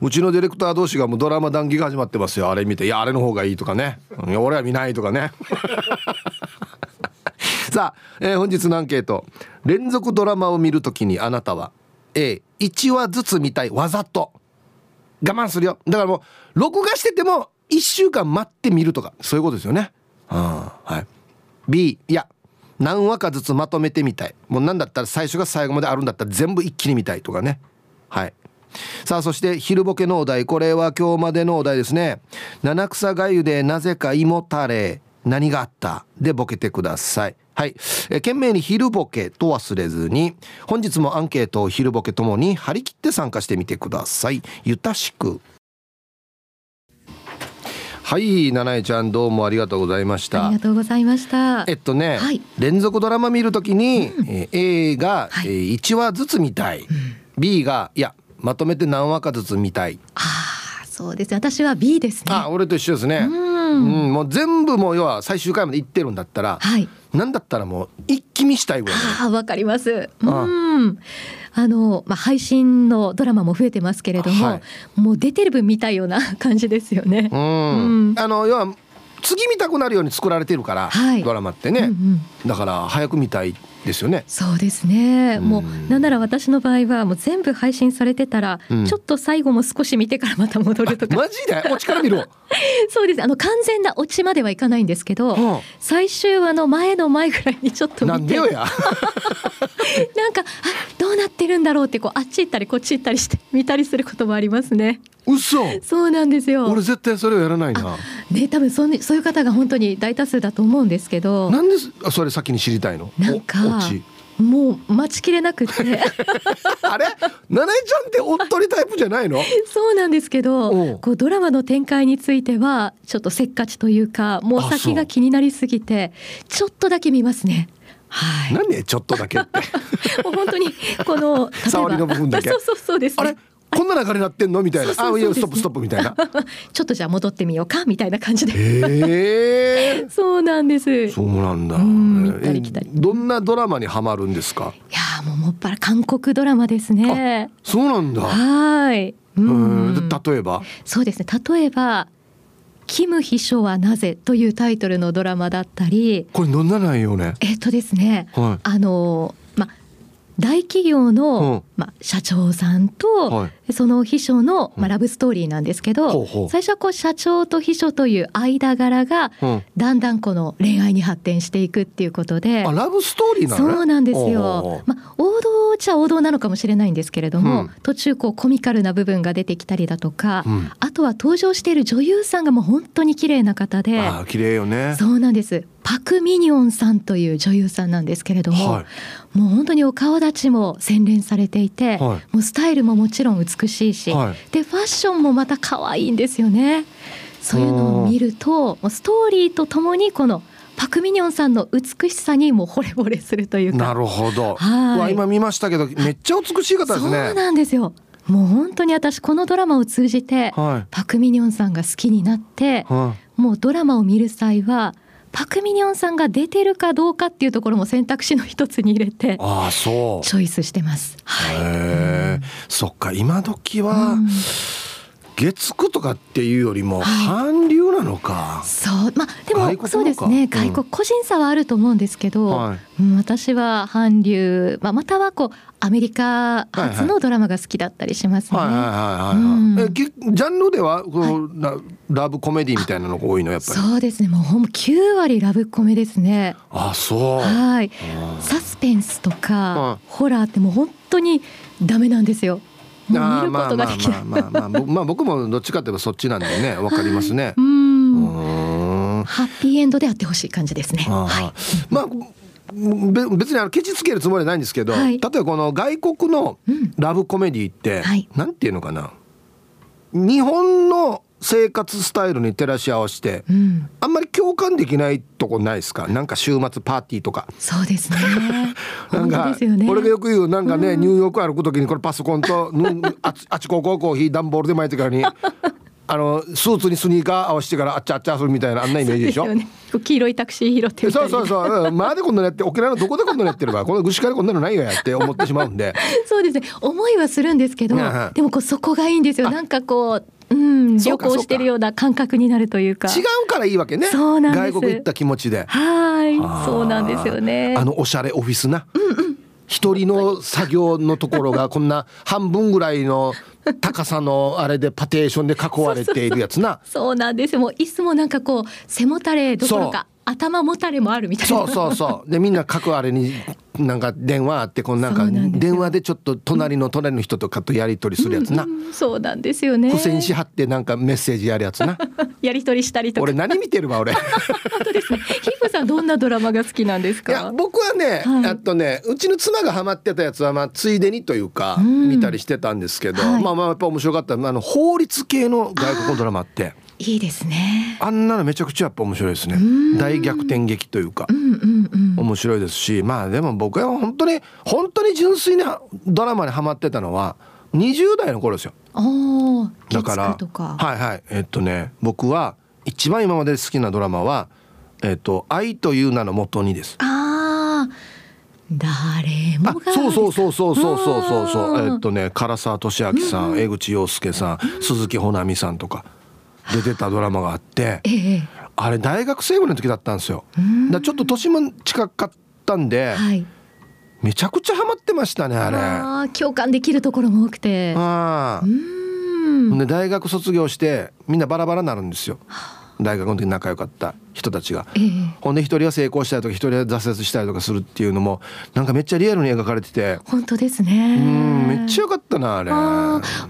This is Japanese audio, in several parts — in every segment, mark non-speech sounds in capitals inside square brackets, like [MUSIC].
うちのディレクター同士がもうドラマ談義が始まってますよ。あれ見ていやあれの方がいいとかね。いや俺は見ないとかね。[LAUGHS] さあ、えー、本日のアンケート。連続ドラマを見るときにあなたは A1 話ずつ見たい。わざと。我慢するよ。だからもう録画してても1週間待ってみるとか。そういうことですよね、ははい、B いや何話かずつまとめてみたい。もう何だったら最初が最後まであるんだったら全部一気に見たいとかね。はい。さあそして昼ボケのお題。これは今日までのお題ですね。七草がゆでなぜか芋たれ何があった？でボケてください。はい、え懸命に昼ボケと忘れずに本日もアンケートを昼ボケともに張り切って参加してみてください。ゆたしく。はい七重ちゃんどうもありがとうございました。ありがとうございました。えっとね、はい、連続ドラマ見るときに、うん、え A が、はい、えー、1話ずつ見たい、うん、B がいやまとめて何話かずつ見たい。ああそうです私は B ですね。あ俺と一緒ですね。うん、もう全部もう要は最終回まで行ってるんだったら、はい、なんだったらもう一気見したいぐらいあわかります。うん。あの、まあ、配信のドラマも増えてますけれども、はい、もう出てる分見たいような感じですよね。うん、あの要は次見たくなるように作られてるから、はい、ドラマってね、うんうん、だから早く見たいですよね。そうですね。うもうなんなら私の場合はもう全部配信されてたら、うん、ちょっと最後も少し見てからまた戻るとか。マジで？オチから見る。[LAUGHS] そうです。あの完全なオチまではいかないんですけど、はあ、最終話の前の前ぐらいにちょっとなんでよや。[LAUGHS] なんかあどうなってるんだろうってこうあっち行ったりこっち行ったりして見たりすることもありますね。嘘。そうなんですよ。俺絶対それをやらないな。ね多分そそういう方が本当に大多数だと思うんですけど。なんでそれ先に知りたいの？なんかもう待ちきれなくて。[LAUGHS] あれ？七重ちゃんっておっとりタイプじゃないの？[LAUGHS] そうなんですけどこうドラマの展開についてはちょっとせっかちというかもう先が気になりすぎてちょっとだけ見ますね。はい、何？ちょっとだけ [LAUGHS] もう本当にこの触りの部分だけ。そうそうそうです、ね、あれ？こんな流れなってんの？みたいな。あいやストップストップみたいな。[LAUGHS] ちょっとじゃあ戻ってみようかみたいな感じで。えー、[LAUGHS] そうなんです。そうなんだ。どんなドラマにはまるんですか？いやもうもっぱら韓国ドラマですね。そうなんだ。はい。うん。例えば？そうですね。例えばキム秘書はなぜというタイトルのドラマだったり。これどんな内容ね。えっとですね、はい、あの大企業の、まあ、社長さんと、はい、その秘書の、まあ、ラブストーリーなんですけど、うん、最初はこう社長と秘書という間柄が、うん、だんだんこの恋愛に発展していくっていうことで。あラブストーリーね、そうなんですよ、まあ、王道っちゃ王道なのかもしれないんですけれども、うん、途中こうコミカルな部分が出てきたりだとか、あとは登場している女優さんがもう本当に綺麗な方であ綺麗よね。そうなんです。パク・ミニョンさんという女優さんなんですけれども、はい、もう本当にお顔立ちも洗練されていて、はい、もうスタイルももちろん美しいし、はい、でファッションもまた可愛いんですよね。そういうのを見るとストーリーとともにこのパクミニョンさんの美しさにも惚れ惚れするというか。なるほど。はい。今見ましたけどめっちゃ美しい方ですね。そうなんですよ。もう本当に私このドラマを通じて、はい、パクミニョンさんが好きになって、はい、もうドラマを見る際はパク・ミニョンさんが出てるかどうかっていうところも選択肢の一つに入れてあそう。チョイスしてます。はい、そっか今時は、うん月9とかっていうよりも韓流なのか、はい、そうまあでもそうですね外国、個人差はあると思うんですけど、はい、私は韓流、まあ、またはこうアメリカ発のドラマが好きだったりしますね。えジャンルではこの、はい、ラブコメディみたいなのが多いの？やっぱり。そうですね。もうほん9割ラブコメですね。あそう。はい。サスペンスとかホラーってもう本当にダメなんですよ。見ることができない。まあまあまあまあ [LAUGHS] 僕もどっちかといえばそっちなんでねわかりますね。うん。ハッピーエンドであってほしい感じですね。はい。まあ。別にあのケチつけるつもりはないんですけど、はい、例えばこの外国のラブコメディって、うんはい、なんていうのかな日本の生活スタイルに照らし合わせて、うん、あんまり共感できないとこないですか？なんか週末パーティーとかそうですね [LAUGHS] なんか、ね、俺がよく言うなんかね、うん、ニューヨーク歩く時にこれパソコンと [LAUGHS] ああちここコーヒー段ボールで巻いてからに [LAUGHS] あのスーツにスニーカー合わせてからあっちゃあっちゃするみたいなあんなイメージでしょ？ね、黄色いタクシー拾ってそうそうそう。まあでこんなのやって沖縄のどこでこんなのやってるかこのぐしからこんなのないよやって思ってしまうんで。そうですね。思いはするんですけど、でもこうそこがいいんですよ。なんかこう。うん、旅行してるような感覚になるというか。違うからいいわけね。そうなん外国行った気持ちで。はい、そうなんですよね。あのおしゃれオフィスな。うんうん。一人の作業のところが [LAUGHS] こんな半分ぐらいの高さのあれでパテーションで囲われているやつなそうなんですもう椅子もなんかこう背もたれどころか頭もたれもあるみたいな。そうそうそう。でみんな各あれになんか電話あってこのなんか電話でちょっと隣の隣の人とかとやり取りするやつな、うんうん、そうなんですよね。付箋紙貼ってなんかメッセージやるやつな。[LAUGHS] やり取りしたりとか。俺何見てるわ俺。[LAUGHS] 本当ですね。ヒフさんどんなドラマが好きなんですか？いや僕はね、はい、あとねうちの妻がハマってたやつはまあついでにというか、うん、見たりしてたんですけど、はい、まあまあやっぱ面白かったあの法律系の外国のドラマっていいですね。あんなのめちゃくちゃやっぱ面白いですね。大逆転劇というか、うんうんうん、面白いですしまあでも僕は本当に本当に純粋なドラマにハマってたのは20代の頃ですよ。だからはいはい。えっとね僕は一番今まで好きなドラマはえっと愛という名のもとにです。ああ誰もがそうそうそうそうそうそうそう。そうえっとね唐沢俊明さん、うん、江口洋介さん。鈴木保奈美さんとか出てたドラマがあって、ええ、あれ大学生ぐらいの時だったんですよ。だちょっと年も近かったんで、はい、めちゃくちゃハマってましたねあれ。あ共感できるところも多くて。あで大学卒業してみんなバラバラになるんですよ。大学の時仲良かった人たちが、えー、ほんで一人は成功したりとか一人は挫折したりとかするっていうのもなんかめっちゃリアルに描かれてて。本当ですね。うんめっちゃ良かったなあれ。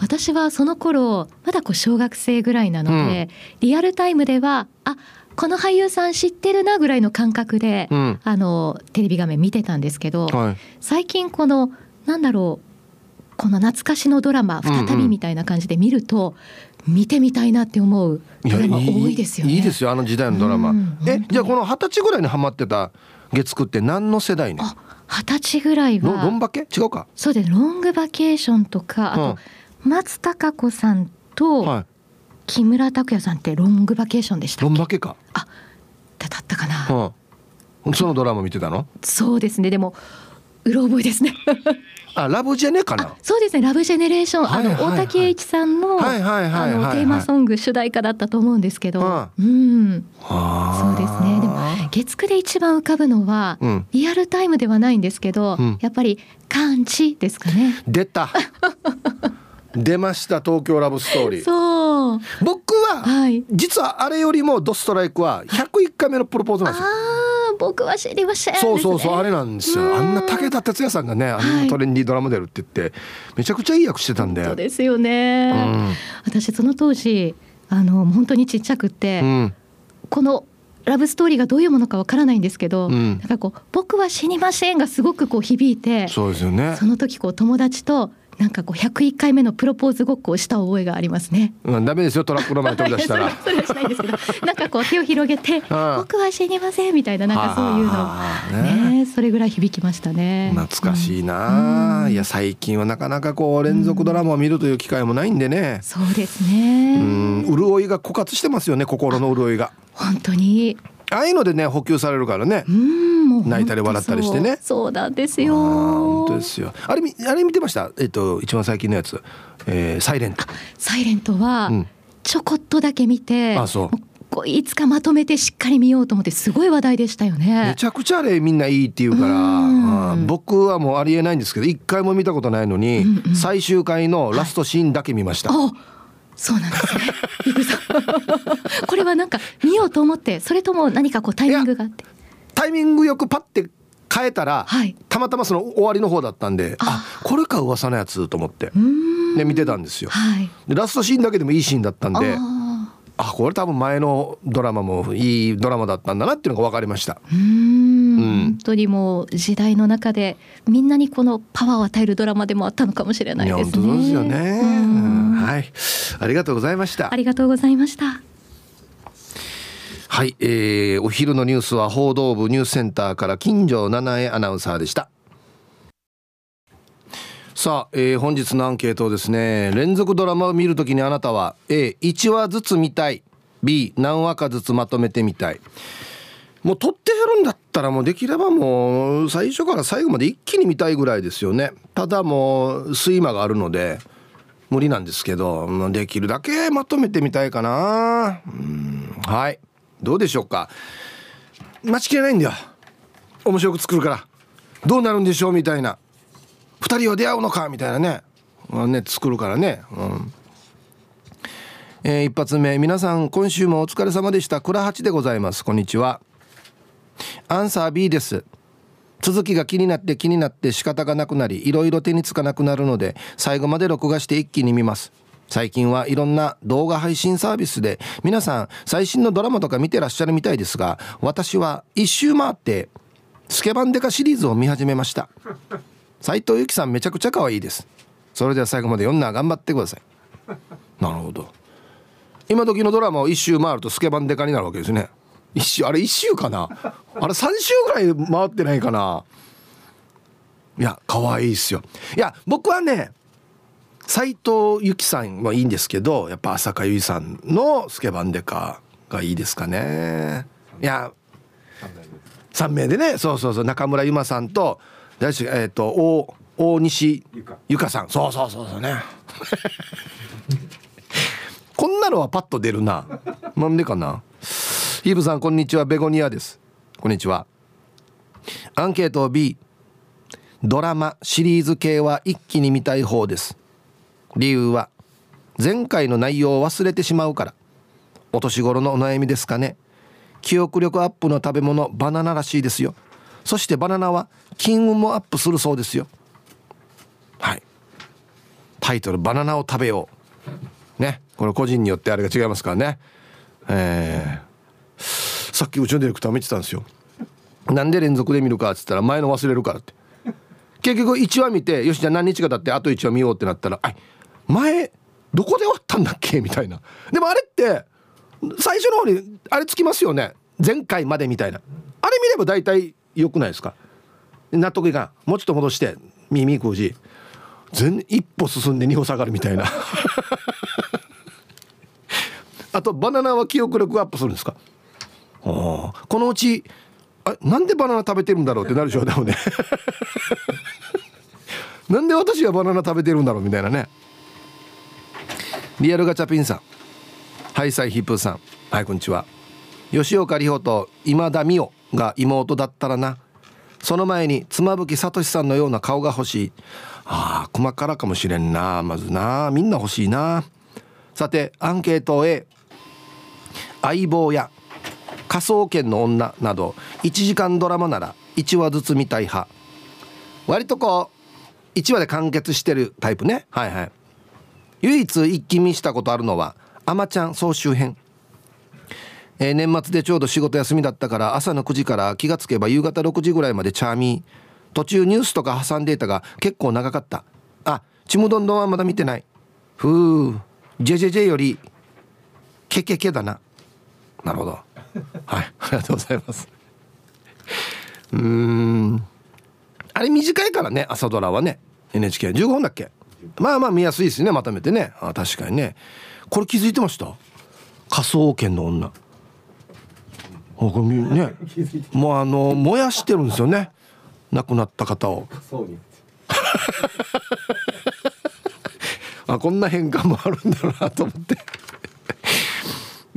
私はその頃まだこう小学生ぐらいなので、うん、リアルタイムではあこの俳優さん知ってるなぐらいの感覚で、うん、あのテレビ画面見てたんですけど、はい、最近このなんだろうこの懐かしのドラマ再びみたいな感じで見ると、見てみたいなって思うドラマ多いですよね。いいですよあの時代のドラマ。うん、えじゃあこの二十歳ぐらいにハマってた月9って何の世代に？二十歳ぐらいは。ロンバケ？違うか。そうですロングバケーションとかあと、松たか子さんと、はい、木村拓哉さんってロングバケーションでしたロンバケか。あだったかな。うん、そのドラマ見てたの？そうですねでもうろ覚えですね [LAUGHS] あラブジェネかな？そうですね。ラブジェネレーション、はいはいはい、あの大竹栄一さんの、はいはいはい、あのテーマソング主題歌だったと思うんですけど、うん、そうですね。でも月9で一番浮かぶのは、うん、リアルタイムではないんですけど、うん、やっぱり感知ですかね。出た。[LAUGHS] 出ました東京ラブストーリー。そう。僕は、はい、実はあれよりもドストライクは101回目のプロポーズなんですよ僕は知りません、ね、そうそうそうあれなんですよ。あんな武田鉄矢さんがねあんなトレンディードラマ出るって言って、めちゃくちゃいい役してたんでそうですよね、うん、私その当時あの本当にちっちゃくって、うん、このラブストーリーがどういうものかわからないんですけど、うん、なんかこう僕は死にませんがすごくこう響いてそうですよね。その時こう友達となんかこう101回目のプロポーズごっこをした覚えがありますね。うん、ダメですよトラックの前飛び出したら。[LAUGHS] それはしないんですけど、なんかこう手を広げて [LAUGHS] 僕は死にませんみたいななんかそういうのね、それぐらい響きましたね。懐かしいな、うん、いや最近はなかなかこう連続ドラマを見るという機会もないんでね。そうですね。うん、潤いが枯渇してますよね心の潤いが。本当に。ああいうのでね補給されるからね。泣いたり笑ったりしてね。そうなんですよ。本当ですよ。あれあれ見てました？えっと一番最近のやつ、えー、サイレント。サイレントは、ちょこっとだけ見て。あそう。いつかまとめてしっかり見ようと思ってすごい話題でしたよねめちゃくちゃあれみんないいって言うから僕はもうありえないんですけど一回も見たことないのに、うんうん、最終回のラストシーンだけ見ました、はいそうなんですね。これはなんか見ようと思ってそれとも何かこうタイミングがあって。タイミングよくパッて変えたら、はい、たまたまその終わりの方だったんであこれか噂のやつと思ってで見てたんですよ、はい、でラストシーンだけでもいいシーンだったんであこれ多分前のドラマもいいドラマだったんだなっていうのが分かりました。うん。本当にもう時代の中でみんなにこのパワーを与えるドラマでもあったのかもしれないですね。本当ですよねはい。ありがとうございました。ありがとうございました。はい、えー、お昼のニュースは報道部ニュースセンターから金城七重アナウンサーでした。さあ、えー、本日のアンケートですね。連続ドラマを見るときにあなたは A1 話ずつ見たい。B 何話かずつまとめてみたい。もう撮ってやるんだったらもうできればもう最初から最後まで一気に見たいぐらいですよね。ただもう睡魔があるので無理なんですけどできるだけまとめてみたいかな。うんはい。どうでしょうか。待ちきれないんだよ。面白く作るから。どうなるんでしょうみたいな。2人は出会うのか？みたいなね。ね作るからね。うん。えー、一発目。皆さん今週もお疲れ様でした。倉八でございます。こんにちは。アンサー B です。続きが気になって気になって仕方がなくなりいろいろ手につかなくなるので最後まで録画して一気に見ます。最近はいろんな動画配信サービスで皆さん最新のドラマとか見てらっしゃるみたいですが私は一周回ってスケバンデカシリーズを見始めました。斉藤由貴さんめちゃくちゃ可愛いです。それでは最後まで読んな頑張ってください。なるほど。今時のドラマを一周回るとスケバンデカになるわけですね。一周あれ一周かな？あれ3周ぐらい回ってないかな？いや可愛いっすよ。いや僕はね斎藤由貴さんはいいんですけどやっぱ浅香唯さんのスケバンデカがいいですかね。いや3名でね。そうそうそう。中村ゆまさんと誰しえっ、ー、と大大西ゆかさん。そうそうそうそうね。[LAUGHS] こんなのはパッと出るな。なんでかな？ヒブさんこんにちは。ベゴニアです。こんにちは。アンケート B ドラマシリーズ系は一気に見たい方です。理由は前回の内容を忘れてしまうから。お年頃のお悩みですかね。記憶力アップの食べ物バナナらしいですよ。そしてバナナは金運もアップするそうですよ。はい。タイトル「バナナを食べよう」ね。これ個人によってあれが違いますからね。えー、さっきうちのディレクター見てたんですよ。なんで連続で見るかっつったら前の忘れるからって。結局1話見てよしじゃあ何日か経ってあと1話見ようってなったらあ前どこで終わったんだっけみたいな。でもあれって最初の方にあれつきますよね。前回までみたいな。あれ見れば大体良くないですか？納得いかん。もうちょっと戻して耳食うし全一歩進んで二歩下がるみたいな。[LAUGHS] あとバナナは記憶力アップするんですか？このうちあなんでバナナ食べてるんだろうってなるでしょ多分ね。[LAUGHS] なんで私はバナナ食べてるんだろうみたいなね。リアルガチャピンさん。ハイサイヒップさん。はいこんにちは。吉岡里帆と今田美桜が妹だったらな。その前に妻夫木聡さんのような顔が欲しい。ああ細からかもしれんな。まずな。みんな欲しいな。さてアンケート A 相棒や科捜研の女など1時間ドラマなら1話ずつ見たい派。割とこう1話で完結してるタイプね。はいはい。唯一一気見したことあるのは「あまちゃん総集編」えー、年末でちょうど仕事休みだったから朝の9時から気がつけば夕方6時ぐらいまでチャーミー。途中ニュースとか挟んでいたが結構長かった。あちむどんどんはまだ見てない。ふうジェジェジェよりケケケだな。なるほど。はい。ありがとうございます。うん。あれ短いからね朝ドラはね。NHK15 分だっけ？まあまあ見やすいですねまとめてね。あ確かにね。これ気づいてました？科捜研の女。これね。[LAUGHS] もうあの燃やしてるんですよね。亡くなった方を。[LAUGHS] あこんな変化もあるんだなと思って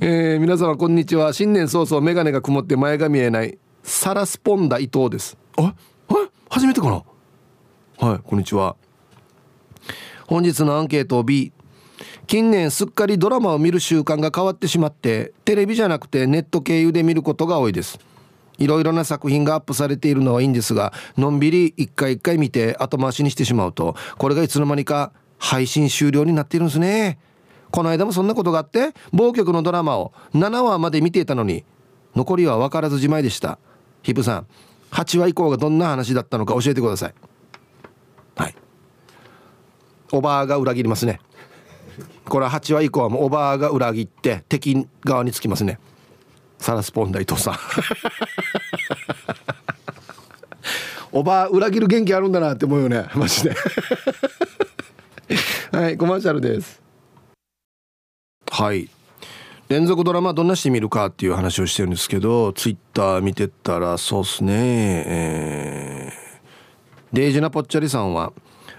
えー、皆様こんにちは。新年早々眼鏡が曇って前が見えないサラスポンダ伊藤です。あえ初めてかな？はいこんにちは。本日のアンケートを B 近年すっかりドラマを見る習慣が変わってしまってテレビじゃなくてネット経由で見ることが多いです。いろいろな作品がアップされているのはいいんですがのんびり一回一回見て後回しにしてしまうとこれがいつの間にか配信終了になっているんですねこの間もそんなことがあって某局のドラマを7話まで見ていたのに残りは分からずじまいでした。ヒプさん8話以降がどんな話だったのか教えてください。はい。おばあが裏切りますね。これは8話以降はもうおばあが裏切って敵側につきますね。サラスポンダ伊藤さん。[LAUGHS] おば裏切る元気あるんだなって思うよね。マジで。はいコマーシャルですはい。連続ドラマどんなして見るかっていう話をしてるんですけどツイッター見てたらそうっすね。えー、デイジナポッチャリさんは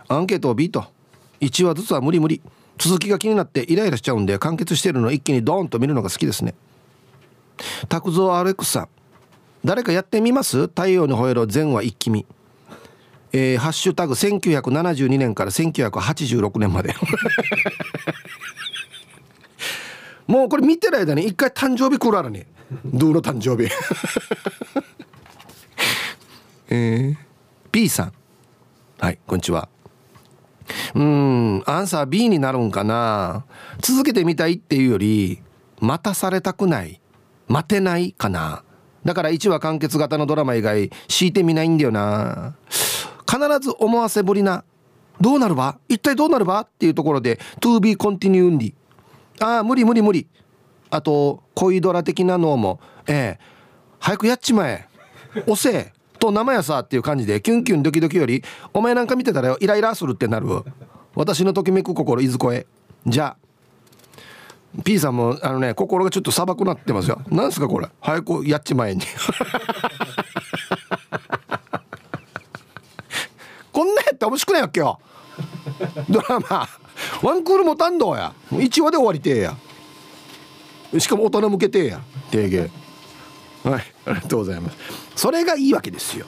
アンケートを B と1話ずつは無理無理。続きが気になってイライラしちゃうんで完結してるのを一気にドーンと見るのが好きですね。拓蔵 RX さん。誰かやってみます？太陽に吠えろ全話一気見。えー、ハッシュタグ1972年から1986年まで。[LAUGHS] もうこれ見てる間に一回誕生日来るあらにドゥの誕生日。[LAUGHS] えー、P さん。はいこんにちは。うんアンサー B になるんかな。続けてみたいっていうより待たされたくない。待てないかな。だから1話完結型のドラマ以外敷いてみないんだよな。必ず思わせぶりなどうなるば一体どうなるばっていうところで to be continued ああ無理無理無理。あと恋ドラ的なのもええ。早くやっちまえ。押せ。と生やさっていう感じでキュンキュンドキドキよりお前なんか見てたらよイライラするってなる。私のときめく心いずこへ。じゃあ。P さんもあのね心がちょっとさばくなってますよ。なんすかこれ。早くやっちまえに。[LAUGHS] こんなやったら面白くないわけよ。ドラマ。ワンクールもたんどうや1話で終わりてえや。しかも大人向けてえや。提言はい。ありがとうございます。それがいいわけですよ。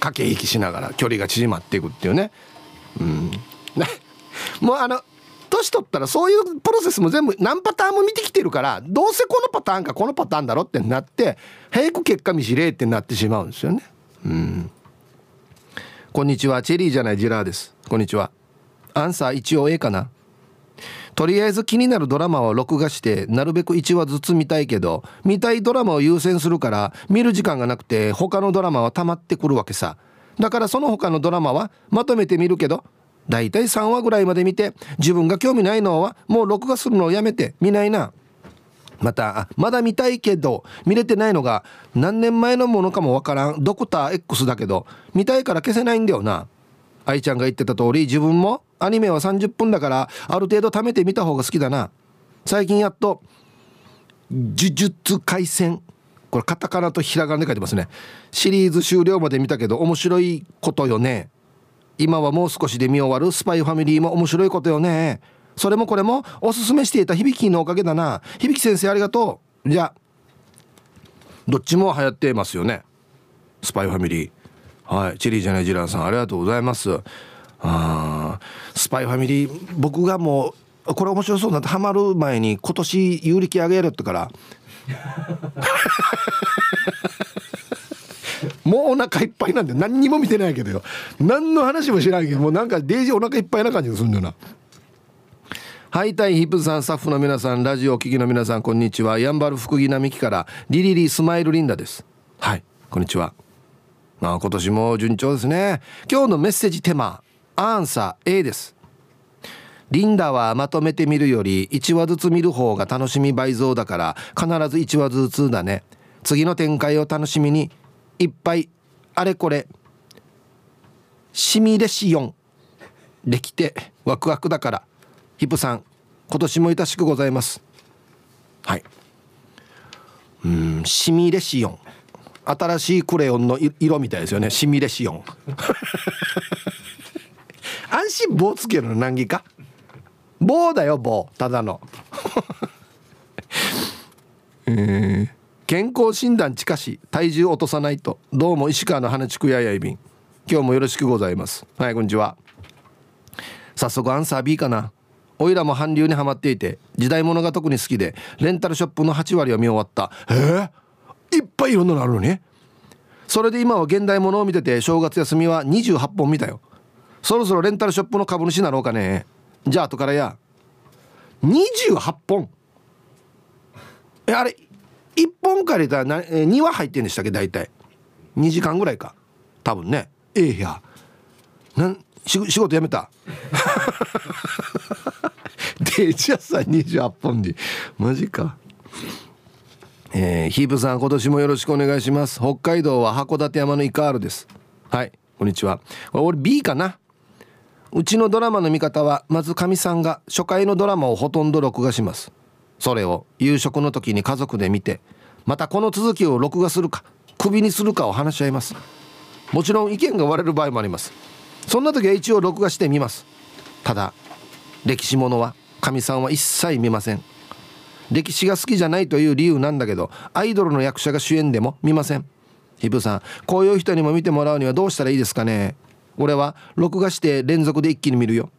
駆け引きしながら距離が縮まっていくっていうね。うん。[LAUGHS] もうあの年取ったらそういうプロセスも全部何パターンも見てきてるからどうせこのパターンかこのパターンだろってなって早く結果見知れってなってしまうんですよね。うん。こんにちは。チェリーじゃないジラーです。こんにちは。アンサー一応 A かな。とりあえず気になるドラマを録画してなるべく1話ずつ見たいけど見たいドラマを優先するから見る時間がなくて他のドラマは溜まってくるわけさ。だからその他のドラマはまとめて見るけどだいたい3話ぐらいまで見て自分が興味ないのはもう録画するのをやめて見ないな。またまだ見たいけど見れてないのが何年前のものかもわからんドクター X だけど見たいから消せないんだよな。愛ちゃんが言ってた通り自分もアニメは30分だからある程度貯めて見た方が好きだな。最近やっと呪術廻戦。これカタカナとひらがなで書いてますね。シリーズ終了まで見たけど面白いことよね。今はもう少しで見終わる。スパイファミリーも面白いことよね。それもこれもおすすめしていた響のおかげだな。響先生ありがとう。じゃあどっちも流行ってますよね。スパイファミリー。はい。チェリーじゃないジランさんありがとうございます。あスパイファミリー僕がもうこれ面白そうなってハマる前に今年有力あげるってから。[LAUGHS] もうお腹いっぱいなんで何にも見てないけどよ。何の話も知らんけどもうなんかデイジーお腹いっぱいな感じがするんだよな。ハイタイヒップさんスタッフの皆さんラジオお聞きの皆さんこんにちは。やんばる福木並木からリリリスマイルリンダです。はいこんにちは。あ今年も順調ですね。今日のメッセージテーマアンサー A です。リンダはまとめて見るより1話ずつ見る方が楽しみ倍増だから必ず1話ずつだね。次の展開を楽しみにいっぱいあれこれシミレシオンできてワクワクだから。ヒップさん今年もいたしくございます。はい。うんシミレシオン。新しいクレヨンの色みたいですよね。シミレシオン。[LAUGHS] 安心棒つけるの難儀か？棒だよ棒。ただの。[LAUGHS] えー、健康診断近し体重落とさないと。どうも石川の花畜ややいびん。今日もよろしくございます。はいこんにちは。早速アンサー B かな。おいらも韓流にはまっていて時代物が特に好きでレンタルショップの8割は見終わった。えー、いっぱいいろんなのあるのに。それで今は現代物を見てて正月休みは28本見たよ。そろそろレンタルショップの株主なろうかね。じゃあ後からや。28本。えあれ1本借りたら2話入ってんでしたっけ？大体。2時間ぐらいか。多分ね。ええや。なん仕事辞めた。デジャさん28本で。マジか。えー、ヒープさん今年もよろしくお願いします。北海道は函館山のイカールです。はいこんにちは。俺 B かな？うちのドラマの見方はまずかみさんが初回のドラマをほとんど録画します。それを夕食の時に家族で見てまたこの続きを録画するかクビにするかを話し合います。もちろん意見が割れる場合もあります。そんな時は一応録画してみます。ただ歴史ものはかみさんは一切見ません。歴史が好きじゃないという理由なんだけどアイドルの役者が主演でも見ません。ヒブさんこういう人にも見てもらうにはどうしたらいいですかね？俺は録画して連続で一気に見るよ。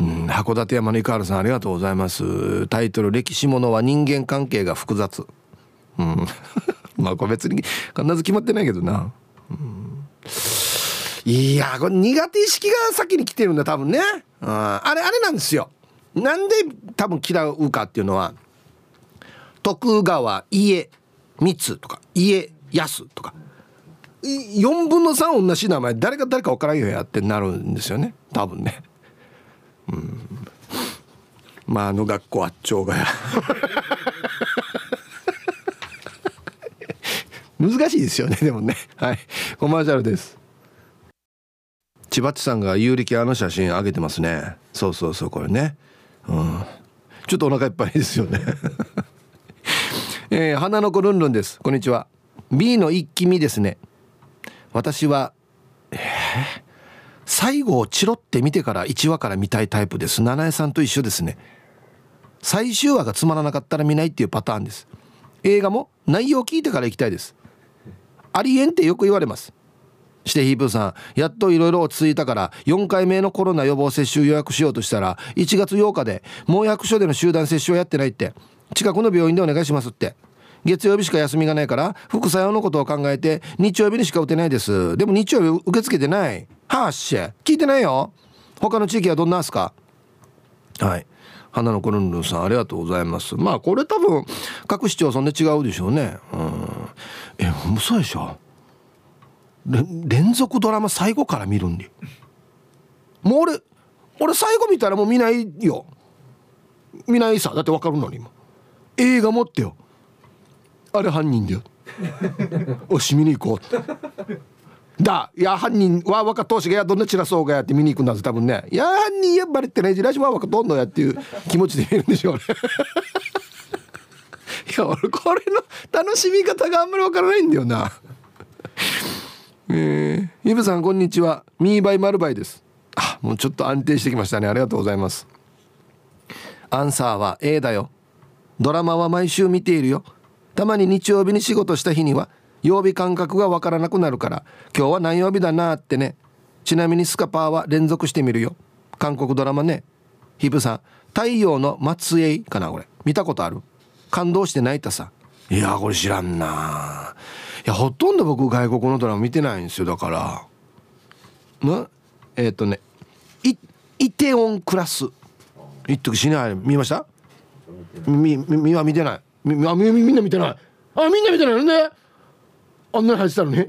うん函館山のイカールさんありがとうございます。タイトル歴史ものは人間関係が複雑。うん。[LAUGHS] まあこれ別に必ず決まってないけどな、うん、いやこれ苦手意識が先に来てるんだ多分ね、うん、あれあれなんですよ。なんで多分嫌うかっていうのは徳川家光とか家康とか。4分の3同じ名前誰か誰か分からんよやってなるんですよね。多分ね。うん。まああの学校あっちょうがや。[LAUGHS] 難しいですよねでもね。はい。コマーシャルです。千葉地さんが有力あの写真上げてますね。そうそうそうこれねうん。ちょっとお腹いっぱいですよね。[LAUGHS] えー、花の子ルンルンです。こんにちは。B の一気見ですね。私は、えー、最後をチロって見てから1話から見たいタイプです。七重さんと一緒ですね。最終話がつまらなかったら見ないっていうパターンです。映画も内容を聞いてから行きたいです。ありえんってよく言われます。してヒープーさんやっといろいろ落ち着いたから4回目のコロナ予防接種予約しようとしたら1月8日でもう役所での集団接種をやってないって。近くの病院でお願いしますって。月曜日しか休みがないから副作用のことを考えて日曜日にしか打てないです。でも日曜日受け付けてない。はっしゃ。聞いてないよ。他の地域はどんなすか？はい。花のコルンルンさんありがとうございます。まあこれ多分各市町村で違うでしょうね。うん。えもうそうでしょ。連続ドラマ最後から見るんでもう俺俺最後見たらもう見ないよ。見ないさ。だって分かるのに今映画持ってよ。あれ犯人だよ。おし見に行こうって。だいや犯人は若投資がやどんな散らそうがやって見に行くんだぜ多分ね。いや犯人やっぱりってねじらしは若とんのやっていう気持ちで見るんでしょうねいや俺これの楽しみ方があんまりわからないんだよな。えー、イブさんこんにちは。ミーバイマルバイです。あもうちょっと安定してきましたね。ありがとうございます。アンサーは A だよ。ドラマは毎週見ているよ。たまに日曜日に仕事した日には曜日感覚がわからなくなるから今日は何曜日だなってね。ちなみにスカパーは連続してみるよ。韓国ドラマね。ヒブさん太陽の末裔かなこれ。見たことある？感動して泣い？たさいやこれ知らんないやほとんど僕外国のドラマ見てないんですよだから。なえっ、ー、とねイイテオンクラス。一時しない見ました？みみは見てない。みみみんな見てない。あみんな見てないの？ね？あんなに入ってたのに？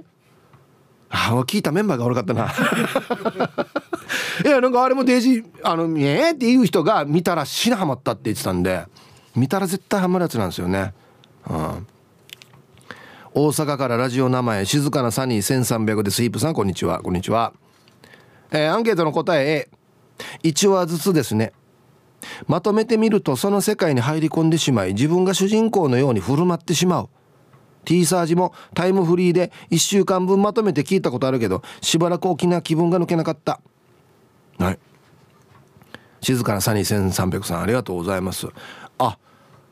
あ聞いたメンバーが悪かったな。[LAUGHS] いやなんかあれもデイジーあの「ええー、っていう人が見たら死なハマったって言ってたんで見たら絶対ハマるやつなんですよね。うん。大阪からラジオ名前静かなサニー1300でスイープさんこんにちは。こんにちは。えー、アンケートの答え A 1話ずつですね。まとめてみるとその世界に入り込んでしまい自分が主人公のように振る舞ってしまう。T サージもタイムフリーで1週間分まとめて聞いたことあるけどしばらく大きな気分が抜けなかった。はい。静かなサニー1300さんありがとうございます。あ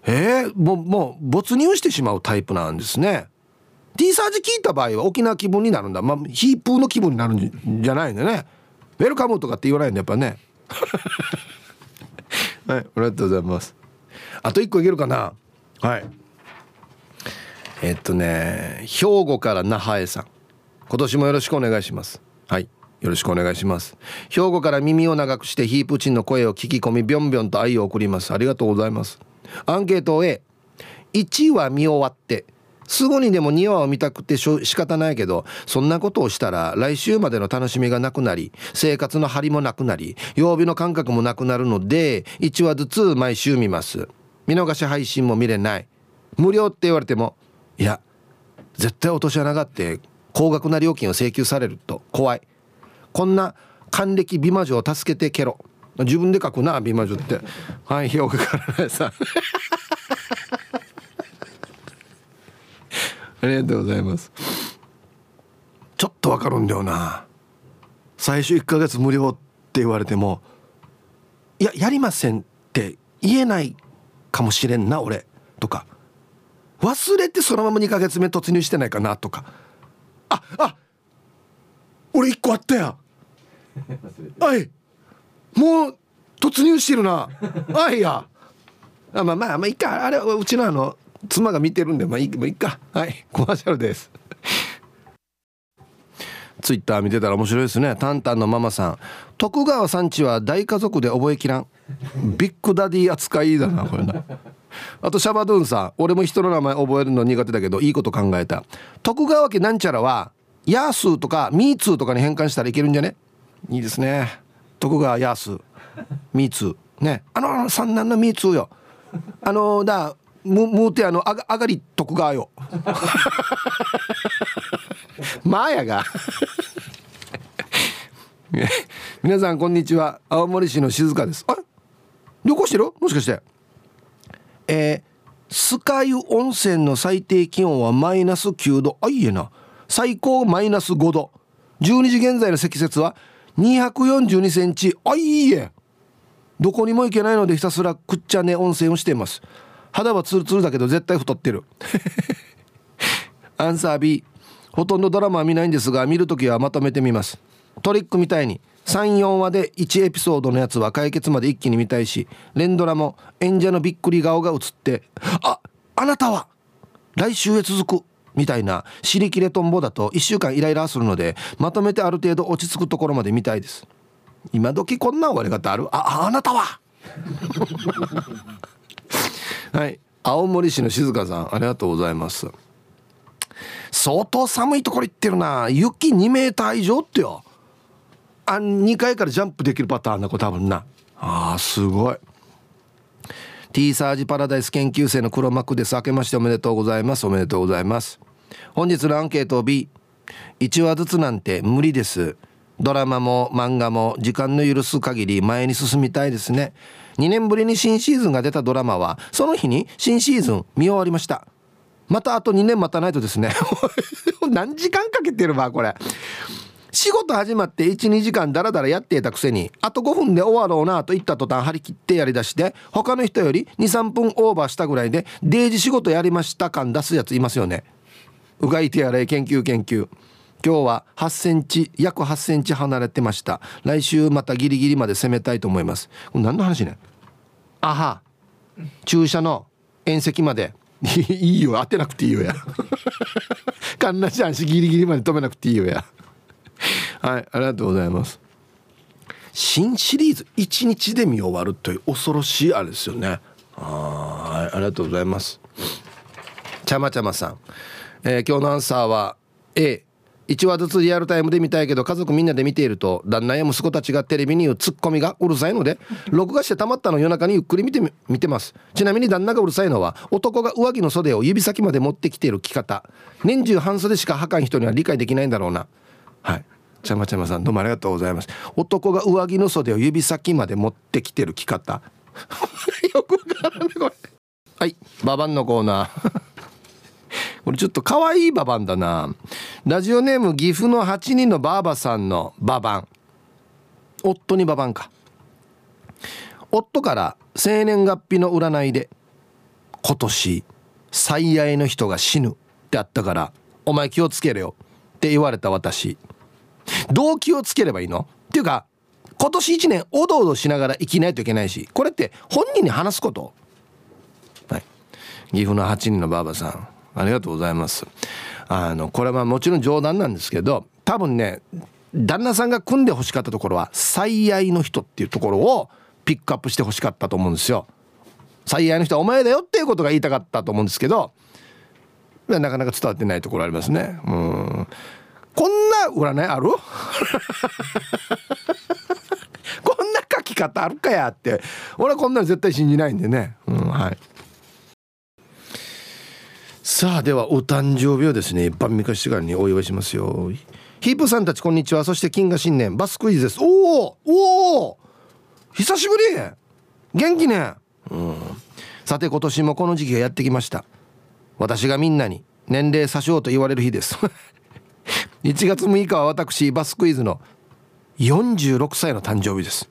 えー、もうもう没入してしまうタイプなんですね。T サージ聞いた場合は沖縄気分になるんだ。まあヒープーの気分になるんじゃないんだね。ウェルカムとかって言わないんだやっぱね。[LAUGHS] はいありがとうございます。あと一個いけるかな。はい。えっとね兵庫から那覇へさん。今年もよろしくお願いします。はいよろしくお願いします。兵庫から耳を長くしてヒープチンの声を聞き込みビョンビョンと愛を送ります。ありがとうございます。アンケート A1 話見終わってすぐにでも2話を見たくて仕方ないけどそんなことをしたら来週までの楽しみがなくなり生活の張りもなくなり曜日の感覚もなくなるので1話ずつ毎週見ます。見逃し配信も見れない。無料って言われてもいや絶対落とし穴があって高額な料金を請求されると怖い。こんな還暦美魔女を助けてケロ。自分で書くな美魔女って。はい評価からないさありがとうございます。ちょっとわかるんだよな。最初1ヶ月無料って言われてもいややりませんって言えないかもしれんな俺。とか。忘れてそのまま2ヶ月目突入してないかなとか。ああ俺1個あったや。はい。もう突入してるな。あいや。あまあまあまあいいか。あれうちのあの妻が見てるんでまあいいもういいか。はい。コマーシャルです。[LAUGHS] ツイッター見てたら面白いですね。タンタンのママさん。徳川さんちは大家族で覚えきらん。ビッグダディ扱いだなこれな。[LAUGHS] あとシャバドゥンさん。俺も人の名前覚えるの苦手だけどいいこと考えた。徳川家なんちゃらはヤースーとかミーツーとかに変換したらいけるんじゃね？いいですね。徳川ヤースー。ミーツー。ね。あの三男のミーツーよ。あのだむむうてあのあが上がり徳川よ。[LAUGHS] まあやが。皆さんこんにちは。青森市の静香です。あ旅行してる？もしかして。えー、スカイ温泉の最低気温はマイナス9度。あいいえな。最高マイナス5度。12時現在の積雪は242センチ。あいいえ。どこにも行けないのでひたすらくっちゃね温泉をしています。肌はツルツルだけど絶対太ってる。[LAUGHS] アンサー B ほとんどドラマは見ないんですが見るときはまとめてみます。トリックみたいに。34話で1エピソードのやつは解決まで一気に見たいし連ドラも演者のびっくり顔が映って「ああなたは来週へ続く」みたいな尻切れとんぼだと1週間イライラするのでまとめてある程度落ち着くところまで見たいです。今時こんな終わり方ある？ああなたは！はい。青森市の静香さんありがとうございます。相当寒いところ行ってるな。雪2メーター以上ってよ。あ2階からジャンプできるパターンな子多分な。あーすごい。T サージパラダイス研究生の黒幕です。明けましておめでとうございます。おめでとうございます。本日のアンケート B1 話ずつなんて無理です。ドラマも漫画も時間の許す限り前に進みたいですね。2年ぶりに新シーズンが出たドラマはその日に新シーズン見終わりました。またあと2年待たないとですね。[LAUGHS] 何時間かけてるわこれ。仕事始まって12時間ダラダラやっていたくせにあと5分で終わろうなと言った途端張り切ってやりだして他の人より23分オーバーしたぐらいでデイジ仕事やりました感出すやついますよね。うがい手洗い研究研究。今日は8センチ約8センチ離れてました。来週またギリギリまで攻めたいと思います。これ何の話ね？あは。注射の遠石まで。[LAUGHS] いいよ。当てなくていいよや。かんなちゃんしギリギリまで止めなくていいよや。はいありがとうございます。新シリーズ1日で見終わるという恐ろしいあれですよね。はいありがとうございます。ちゃまちゃまさん、えー、今日のアンサーは A 1話ずつリアルタイムで見たいけど家族みんなで見ていると旦那や息子たちがテレビに言うツッコミがうるさいので録画してたまったの夜中にゆっくり見て見てます。ちなみに旦那がうるさいのは男が上着の袖を指先まで持ってきている着方。年中半袖しか履かん人には理解できないんだろうな。はい。ちゃまちゃまさんどうもありがとうございます。男が上着の袖を指先まで持ってきてる着方。[LAUGHS] よくわからないこれ。はい。ババンのコーナーこれちょっと可愛いババンだな。ラジオネーム岐阜の8人のばあばさんのババン。夫にババンか。夫から生年月日の占いで今年最愛の人が死ぬってあったからお前気をつけろよ。って言われた私。どう気をつければいいの？っていうか今年1年おどおどしながら生きないといけないしこれって本人に話すこと？はい。岐阜の8人のばあばさん。ありがとうございます。あのこれはもちろん冗談なんですけど多分ね旦那さんが組んで欲しかったところは最愛の人っていうところをピックアップして欲しかったと思うんですよ。最愛の人はお前だよっていうことが言いたかったと思うんですけどなかなか伝わってないところありますね。うん。こんな占いある？[LAUGHS] こんな書き方あるかやって。俺はこんなの絶対信じないんでね。うんはい。さあではお誕生日をですね一般見かしてからにお祝いしますよ。ヒープさんたちこんにちは。そして金河新年バスクイズです。おおおお久しぶり。元気ね。うん。さて今年もこの時期がやってきました。私がみんなに年齢詐称と言われる日です。[LAUGHS] 1月6日は私バスクイズの46歳の誕生日です。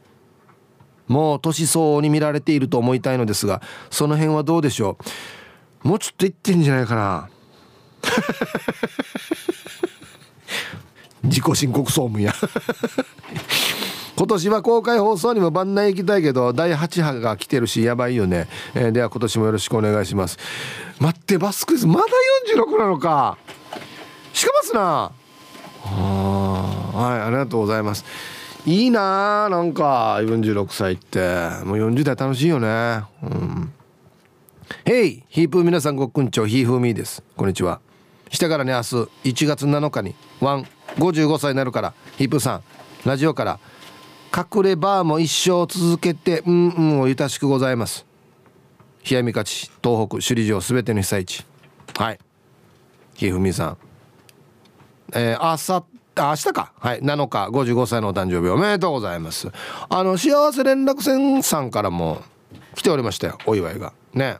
もう年相応に見られていると思いたいのですがその辺はどうでしょう？もうちょっと言ってんじゃないかな。[LAUGHS] 自己申告総務や。今年は公開放送にも番内行きたいけど第8波が来てるしやばいよね、えー、では今年もよろしくお願いします。待ってバスクイズまだ46なのか。しかますな。はいありがとうございます。いいなーなんか46歳って。もう40代楽しいよね。うんヘイヒープー皆さんごっくんちょヒーフーミーです。こんにちは。してからね明日1月7日にワン55歳になるからヒープーさんラジオから隠れバーも一生続けてうんうんをゆたしくございます。冷やみ勝ち東北首里城すべての被災地。はい。ひふみさん。えー、あさ明日か。はい。7日55歳のお誕生日おめでとうございます。あの幸せ連絡船さんからも来ておりましたよお祝いが。ね。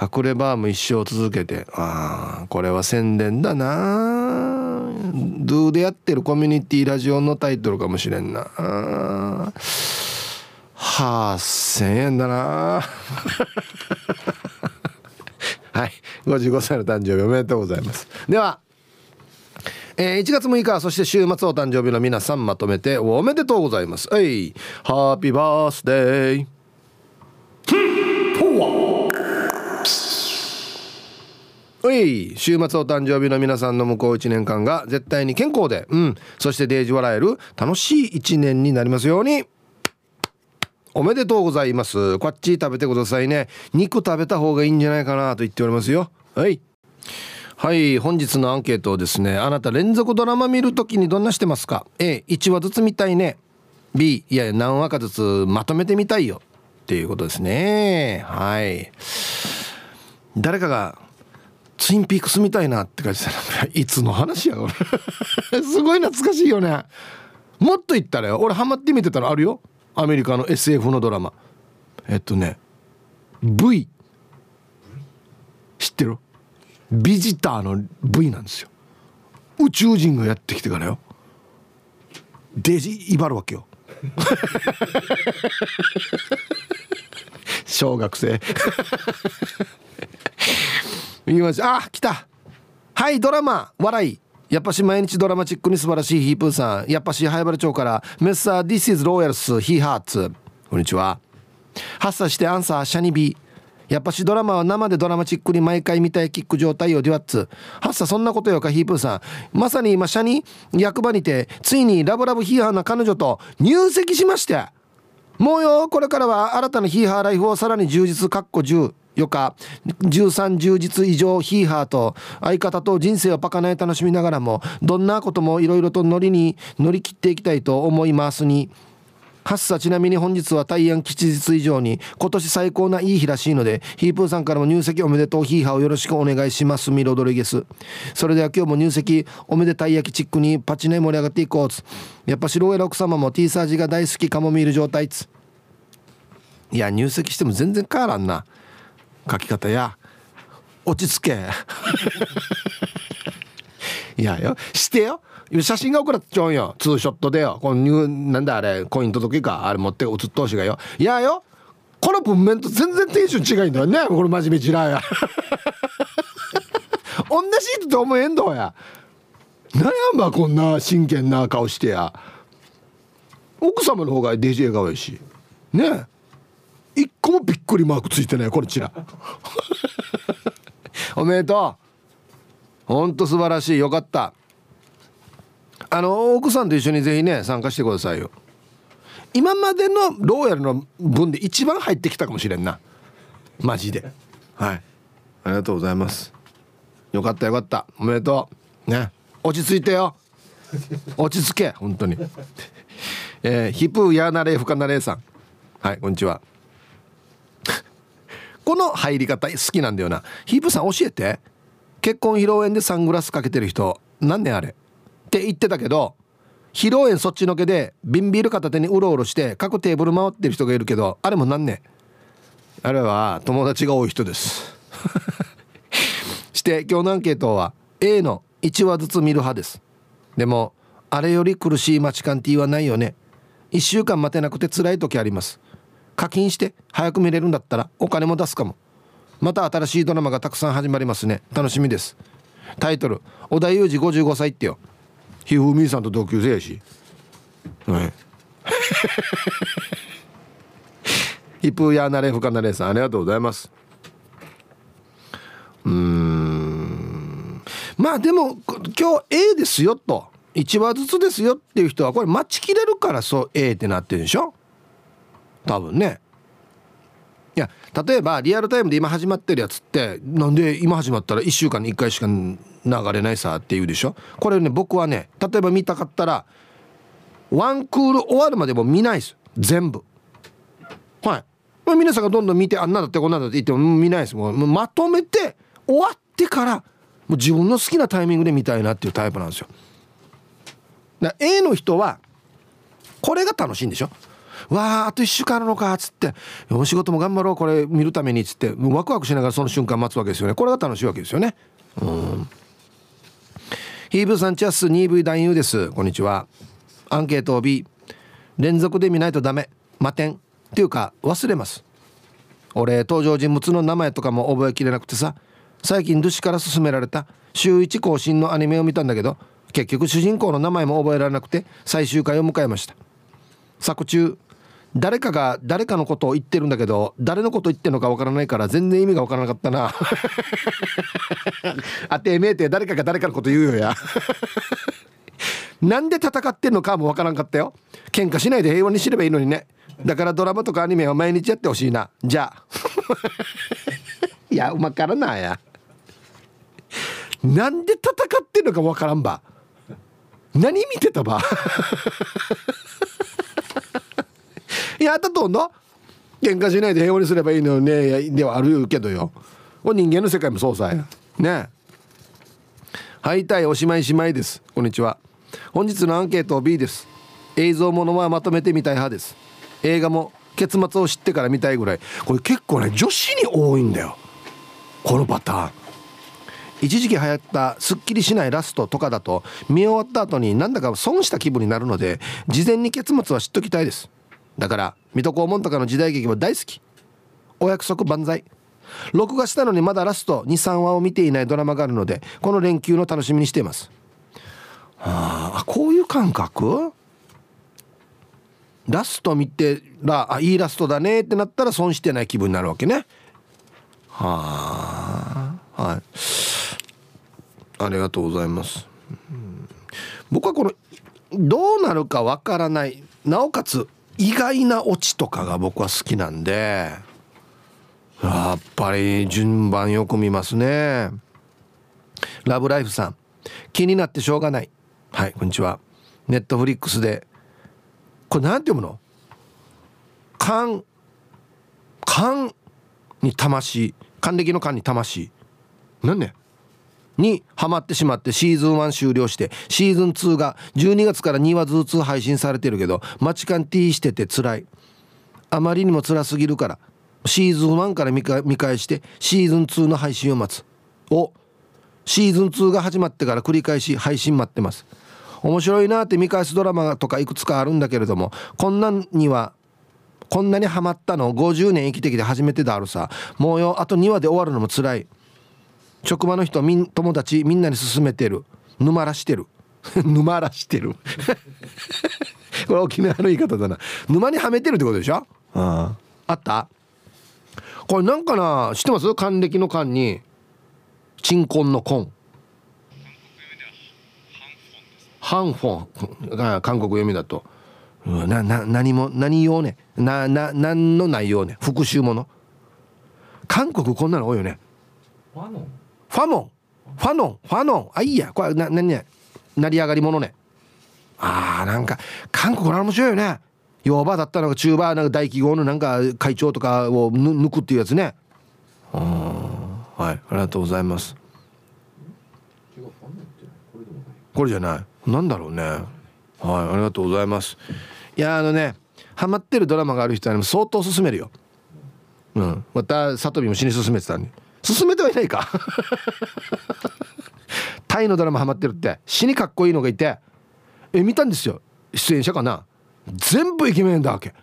隠れバーも一生続けてああこれは宣伝だな。ドゥでやってるコミュニティラジオのタイトルかもしれんな。あ8,000円だな。[LAUGHS] はい。55歳の誕生日おめでとうございます。ではえー、1月6日そして週末お誕生日の皆さんまとめておめでとうございます。えい。ハッピーバースデー。おい週末お誕生日の皆さんの向こう1年間が絶対に健康でうん。そしてデージ笑える楽しい1年になりますように。おめでとうございます。こっち食べてくださいね。肉食べた方がいいんじゃないかなと言っておりますよ。はい。はい本日のアンケートをですねあなた連続ドラマ見るときにどんなしてますか？A1 話ずつ見たいね。B いやいや何話かずつまとめてみたいよ。っていうことですね。はい。誰かがツインピークスみたいなって感じたらいつの話やすごい懐かしいよね。もっと言ったらよ。俺ハマって見てたらあるよ。アメリカの SF のドラマ。えっとね V 知ってる？ビジターの V なんですよ。宇宙人がやってきてからよ。デジ威張るわけよ。[LAUGHS] 小学生。言いましあ来た。はいドラマ。笑い。やっぱし毎日ドラマチックに素晴らしいヒープーさん。やっぱし灰原町からメッサー This is Royals ヒーハーツこんにちは。発作してアンサーシャニビ。やっぱしドラマは生でドラマチックに毎回見たいキック状態をデュアッツ。発作そんなことよかヒープーさん。まさに今シャニ役場にてついにラブラブヒーハーな彼女と入籍しまして。もうよこれからは新たなヒーハーライフをさらに充実かっこ10よか。13充実以上ヒーハーと相方と人生をパカない楽しみながらもどんなこともいろいろと乗りに乗り切っていきたいと思いますに。はっさちなみに本日は大安吉日以上に今年最高ないい日らしいのでヒープーさんからも入籍おめでとうヒーハーをよろしくお願いしますミロドリゲス。それでは今日も入籍おめでたい焼きチックにパチネ盛り上がっていこうつ。やっぱ白エ奥様も T サージが大好きカモミール状態つ。いや入籍しても全然変わらんな。書き方や落ち着け。[LAUGHS] いやよ。してよ。写真が送らっちゃうんよ。ツーショットでよ。このなんだあれコイン届けかあれ持って写っとうしがよ。いやよ。この文面と全然テンション違いんだよね。これ真面目ちらや。[LAUGHS] 同じ人と思えんどや。悩まこんな真剣な顔してや。奥様の方がデジェ顔やし。ね。一個もびっくりマークついてないこれちら。[LAUGHS] おめでとう。ほんと素晴らしい。よかった。あの奥さんと一緒にぜひね参加してくださいよ。今までのローヤルの分で一番入ってきたかもしれんな。マジで。はい。ありがとうございます。よかったよかった。おめでとう。ね。落ち着いてよ。落ち着け本当に。えー、ヒプーヤーナレーフカナレーさん。はいこんにちは。この入り方好きなんだよな。ヒープさん教えて。結婚披露宴でサングラスかけてる人何年あれ？って言ってたけど披露宴そっちのけで瓶ビール片手にうろうろして各テーブル回ってる人がいるけどあれも何年？あれは友達が多い人です。[LAUGHS] して今日のアンケートは A の1話ずつ見る派です。でもあれより苦しい待ち感 T はないよね。1週間待てなくて辛い時あります。課金して早く見れるんだったらお金も出すかも。また新しいドラマがたくさん始まりますね。楽しみです。タイトル「織田裕二55歳」ってよ。ひふみさんと同級生やし。はい。ヒプヤーナレフカナレさんありがとうございます。うん。まあでも今日 A ですよと。1話ずつですよっていう人はこれ待ちきれるからそう A ってなってるでしょ？多分ね。いや例えばリアルタイムで今始まってるやつってなんで今始まったら1週間に1回しか流れないさって言うでしょ？これね僕はね例えば見たかったらワンクール終わるまでも見ないです。全部。はい。皆さんがどんどん見てあんなだってこんなだって言っても見ないです。もうまとめて終わってからもう自分の好きなタイミングで見たいなっていうタイプなんですよ。だ A の人はこれが楽しいんでしょ？わああと1週間あるのかっつって。お仕事も頑張ろうこれ見るためにっつって。ワクワクしながらその瞬間待つわけですよね。これが楽しいわけですよね。うん。ヒーブーさんチャス 2V 男優です。こんにちは。アンケート B 連続で見ないとダメ。待てん。っていうか忘れます。俺登場人物の名前とかも覚えきれなくてさ。最近ドゥシから勧められた。週1更新のアニメを見たんだけど結局主人公の名前も覚えられなくて最終回を迎えました。作中。誰かが誰かのことを言ってるんだけど誰のこと言ってるのかわからないから全然意味がわからなかったな。[LAUGHS] あてめえて誰かが誰かのこと言うよや。なんで戦ってんのかもわからんかったよ。喧嘩しないで平和にすればいいのにね。だからドラマとかアニメは毎日やってほしいな。じゃあ。[LAUGHS] いやうまからなや。なんで戦ってんのかわからんば。何見てたば。いやったとんの？喧嘩しないで平和にすればいいのよね。ではあるけどよ。人間の世界もそうさ。やね。はいたいおしまいしまいです。こんにちは。本日のアンケート B です。映像ものはまとめてみたい派です。映画も結末を知ってから見たいぐらい。これ結構ね女子に多いんだよ。このパターン。一時期流行ったすっきりしないラストとかだと見終わった後になんだか損した気分になるので事前に結末は知っときたいです。だから水戸黄門とかの時代劇は大好き。お約束万歳。録画したのにまだラスト23話を見ていないドラマがあるのでこの連休の楽しみにしています。はあこういう感覚？ラスト見てらあいいラストだねってなったら損してない気分になるわけね。はあはい。ありがとうございます、うん、僕はこのどうなるかわからない。なおかつ意外なオチとかが僕は好きなんでやっぱり順番よく見ますね。ラブライフさん。気になってしょうがない。はいこんにちは。ネットフリックスで。これ何て読むの？勘勘に魂。還暦の勘に魂。何ねにハマってしまってシーズン1終了してシーズン2が12月から2話ずつ配信されてるけど待ち勘 T してて辛い。あまりにも辛すぎるからシーズン1から見返してシーズン2の配信を待つ。をシーズン2が始まってから繰り返し配信待ってます。面白いなって見返すドラマとかいくつかあるんだけれどもこんなにはこんなにハマったの50年生きてきて初めてだあるさ。もうよあと2話で終わるのも辛い。職場の人みん友達みんなに勧めてる。沼らしてる。[LAUGHS] 沼らしてる。[LAUGHS] これ沖縄の言い方だな。沼にはめてるってことでしょ？ああ。った？これなんかな？知ってます？還暦の間に。鎮魂の魂ハンフォンが韓国読みだと。なな何も何用ね？なな何の内容ね？復讐もの。韓国こんなの多いよね。ファノンファノン。ファノン。ファノン。あいいや。これな何ね？成り上がりものね。あーなんか韓国の面白いよね。ヨーバーだったのがチューバーなんか大企業のなんか会長とかを抜くっていうやつね。はい。ありがとうございます。これじゃない。なんだろうね。はい。ありがとうございます。いやあのねハマってるドラマがある人は相当勧めるよ。うん。また里美も死に勧めてたんで勧めてはいないか。[LAUGHS] タイのドラマハマってるって。死にかっこいいのがいて。え見たんですよ。出演者かな。全部イケメンだわけ。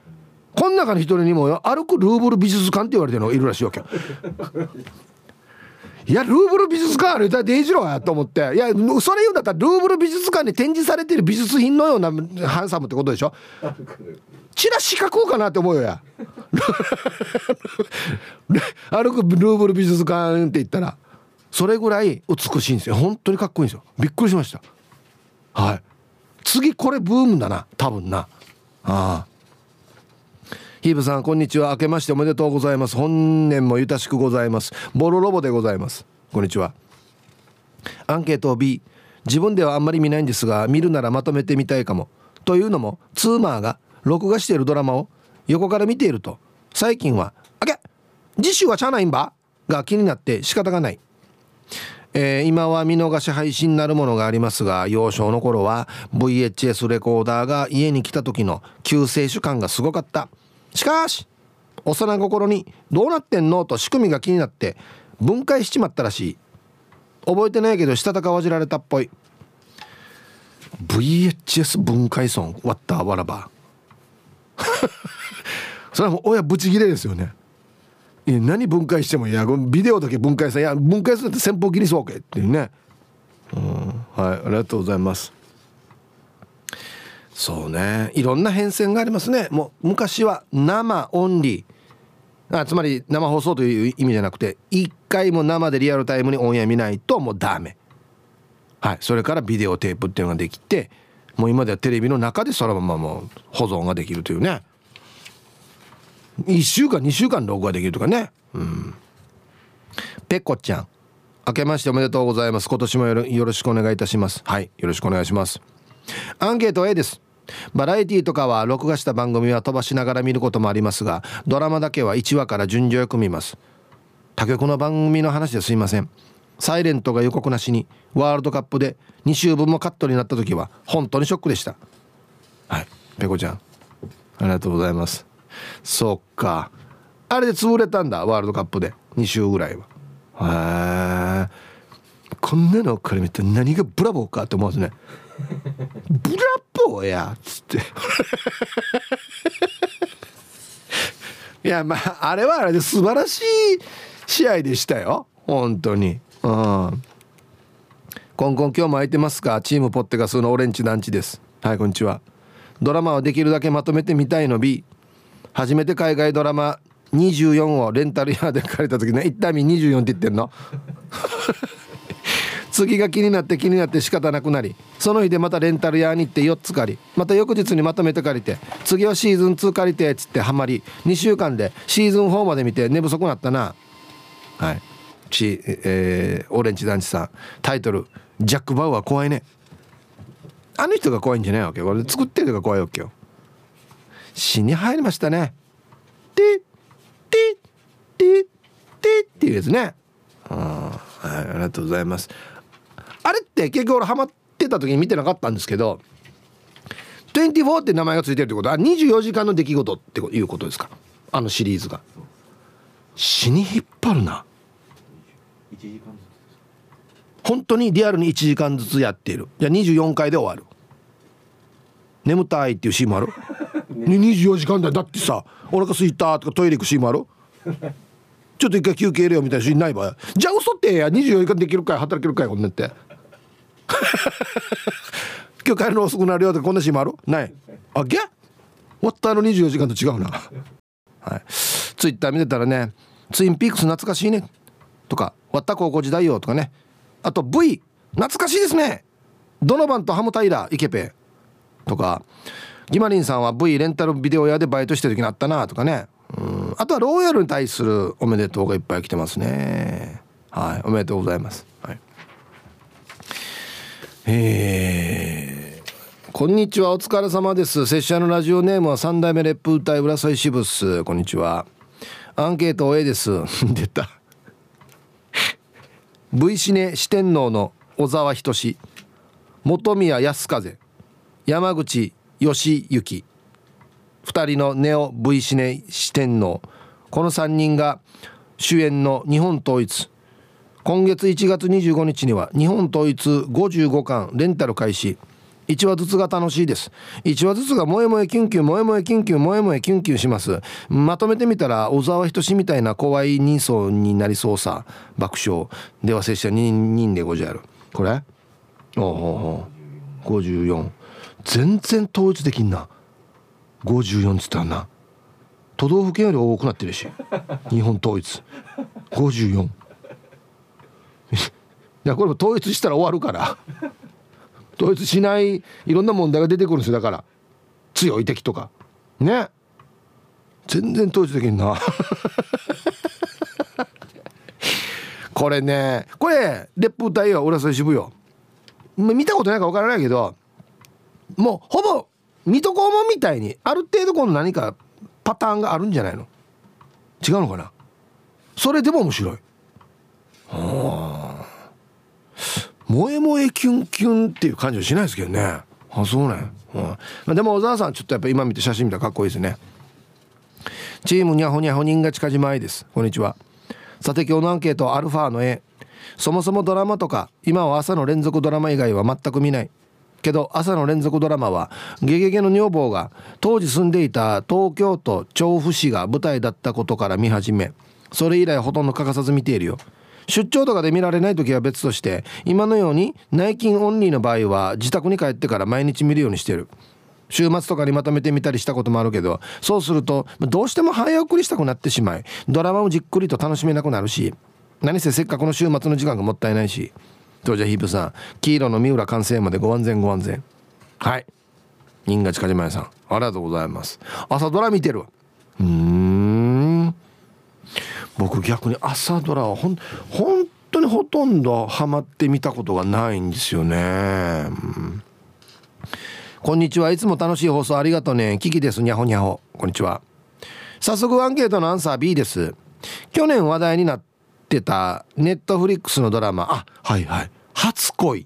この中の一人にも歩くルーブル美術館って言われてるのがいるらしいわけいやルーブル美術館あれだデイジローやと思って。いやそれ言うんだったらルーブル美術館に展示されてる美術品のようなハンサムってことでしょ？チラシ書こうかなって思うよや。[LAUGHS] 歩くルーブル美術館って言ったらそれぐらい美しいんですよ。本当にかっこいいんですよ。びっくりしました。はい。次これブームだな多分な。ああ。ヒーブさんこんにちは。明けましておめでとうございます。本年もゆたしくございます。ボロロボでございます。こんにちは。アンケート B 自分ではあんまり見ないんですが見るならまとめてみたいかも。というのもツーマーが録画しているドラマを横から見ていると最近は「あけ次週はチャーナインバ?」が気になって仕方がない。えー、今は見逃し配信なるものがありますが幼少の頃は VHS レコーダーが家に来た時の救世主感がすごかった。しかし幼心に「どうなってんの?」と仕組みが気になって分解しちまったらしい。覚えてないけどしたたかわじられたっぽい。VHS 分解損割ったわらば。[LAUGHS] それはもう親ブチギレですよね。いや何分解してもいや。ビデオだけ分解さいや分解するって先方切りそう。けっていうね。うん。はいありがとうございます。そうね。いろんな変遷がありますね。もう昔は生オンリーあつまり生放送という意味じゃなくて一回も生でリアルタイムにオンエア見ないともうダメ。はい。それからビデオテープっていうのができてもう今ではテレビの中でそのままもう保存ができるというね。1週間2週間録画できるとかね。うん。ペッコちゃん。明けましておめでとうございます。今年もよろしくお願いいたします。はい。よろしくお願いします。アンケート A です。バラエティとかは録画した番組は飛ばしながら見ることもありますがドラマだけは1話から順序よく見ます。他局の番組の話ですいません。サイレントが予告なしにワールドカップで2週分もカットになった時は本当にショックでした。はいペコちゃん。ありがとうございます。そっか。あれで潰れたんだワールドカップで2週ぐらいは。へえこんなのから見て何がブラボーかって思うんですね。ブラボーやっつって。いやまああれはあれで素晴らしい試合でしたよ。本当に。うん。コンコン今日も空いてますか？チームポッテガスのオレンジ団地です。はいこんにちは。ドラマはできるだけまとめてみたいの B 初めて海外ドラマ24をレンタル屋で借りた時ね一旦見24って言ってんの。次が気になって気になって仕方なくなりその日でまたレンタル屋に行って4つ借りまた翌日にまとめて借りて次はシーズン2借りてっつってハマり2週間でシーズン4まで見て寝不足なったな。はい。ち、えー、オレンジ団地さんタイトル「ジャック・バウアー怖いね」あの人が怖いんじゃないわけこれ作ってる人が怖いわけよ。死に入りましたね。ティッティッティッティッっていうやつね。あ,、はい、ありがとうございます。あれって結局俺ハマってた時に見てなかったんですけど24って名前が付いてるってことは24時間の出来事っていうことですかあのシリーズが。死に引っ張るな。本当にリアルに1時間ずつやっている。じゃあ24回で終わる。眠たいっていうシーンもある。[LAUGHS] 24時間だだってさお腹すいたとかトイレ行くシーンもある。ちょっと一回休憩入れよみたいなシーンない場合。じゃあ嘘ってや。24時間できるかい働けるかいこんなって [LAUGHS] 今日帰るの遅くなるよってこんなシーンもある？ない。あげ終わったの24時間と違うな。はい。ツイッター見てたらね「ツインピークス懐かしいね」とか「終わった高校時代よ」とかね。あと V 懐かしいですね。ドノバンとハムタイラーイケペとかギマリンさんは V レンタルビデオ屋でバイトしてる時にあったなとかね。うん。あとはローヤルに対するおめでとうがいっぱい来てますね。はい。おめでとうございます、えー、こんにちは。お疲れ様です。拙者のラジオネームは三代目レップ歌い浦添支部っす。こんにちは。アンケート A です。[LAUGHS] 出た。V シネ四天王の小沢仁本宮康風。山口義行。2人のネオ V シネ四天王。この3人が主演の日本統一。今月1月25日には日本統一55巻レンタル開始。1話ずつが楽しいです。1話ずつが萌え萌えキュンキュン萌え萌えキュンキュン萌え萌えキュンキュンします。まとめてみたら小沢仁志みたいな怖い人相になりそうさ爆笑。では拙者人人でごじゃる。これ？おおお54全然統一できんな。54っつったらな。都道府県より多くなってるし。日本統一。54 [LAUGHS] やこれも統一したら終わるから。統一しないいろんな問題が出てくるんですよ。だから強い敵とか。ね。全然統一できんな。[LAUGHS] これねこれ烈風隊よ。浦添支部よ見たことないか分からないけどもうほぼ水戸黄門みたいにある程度この何かパターンがあるんじゃないの？違うのかな？それでも面白い。はあ萌え萌えキュンキュンっていう感じはしないですけどね。あそうね、うん、でも小沢さんちょっとやっぱ今見て写真見たらかっこいいですね。チームにゃほにゃほ人が近じまいです。こんにちは。さて今日のアンケートアルファの A そもそもドラマとか今は朝の連続ドラマ以外は全く見ない。けど朝の連続ドラマは「ゲゲゲの女房」が当時住んでいた東京都調布市が舞台だったことから見始めそれ以来ほとんど欠かさず見ているよ。出張とかで見られない時は別として今のように内勤オンリーの場合は自宅に帰ってから毎日見るようにしてる。週末とかにまとめてみたりしたこともあるけどそうするとどうしても早送りしたくなってしまいドラマをじっくりと楽しめなくなるし何せせっかくの週末の時間がもったいないし。当時はヒープさん黄色の三浦完成までご安全ご安全。はい。新賀近島屋さんありがとうございます。朝ドラ見てるうん。僕逆に朝ドラはほん本当にほとんどハマってみたことがないんですよね、うん、こんにちは。いつも楽しい放送ありがとうね。キキです。にゃほにゃほ。こんにちは。早速アンケートのアンサー B です。去年話題になってたネットフリックスのドラマ。あはいはい。初恋。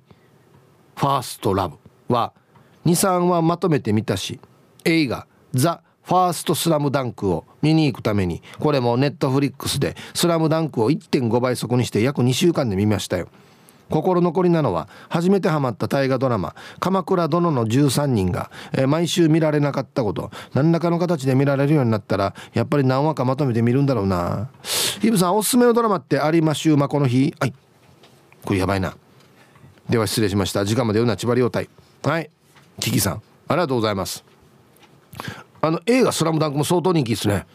ファーストラブは23話まとめてみたし映画ザ・ファーストスラムダンクを見に行くためにこれもネットフリックスでスラムダンクを1.5倍速にして約2週間で見ましたよ。心残りなのは初めてハマった大河ドラマ「鎌倉殿の13人が」え、毎週見られなかったこと。何らかの形で見られるようになったらやっぱり何話かまとめて見るんだろうな。ヒブさんおすすめのドラマって有馬週馬この日？はい。これやばいな。では失礼しました。時間まで言うな。千葉良太。はい。キキさんありがとうございます。あの映画「スラムダンクも相当人気ですね、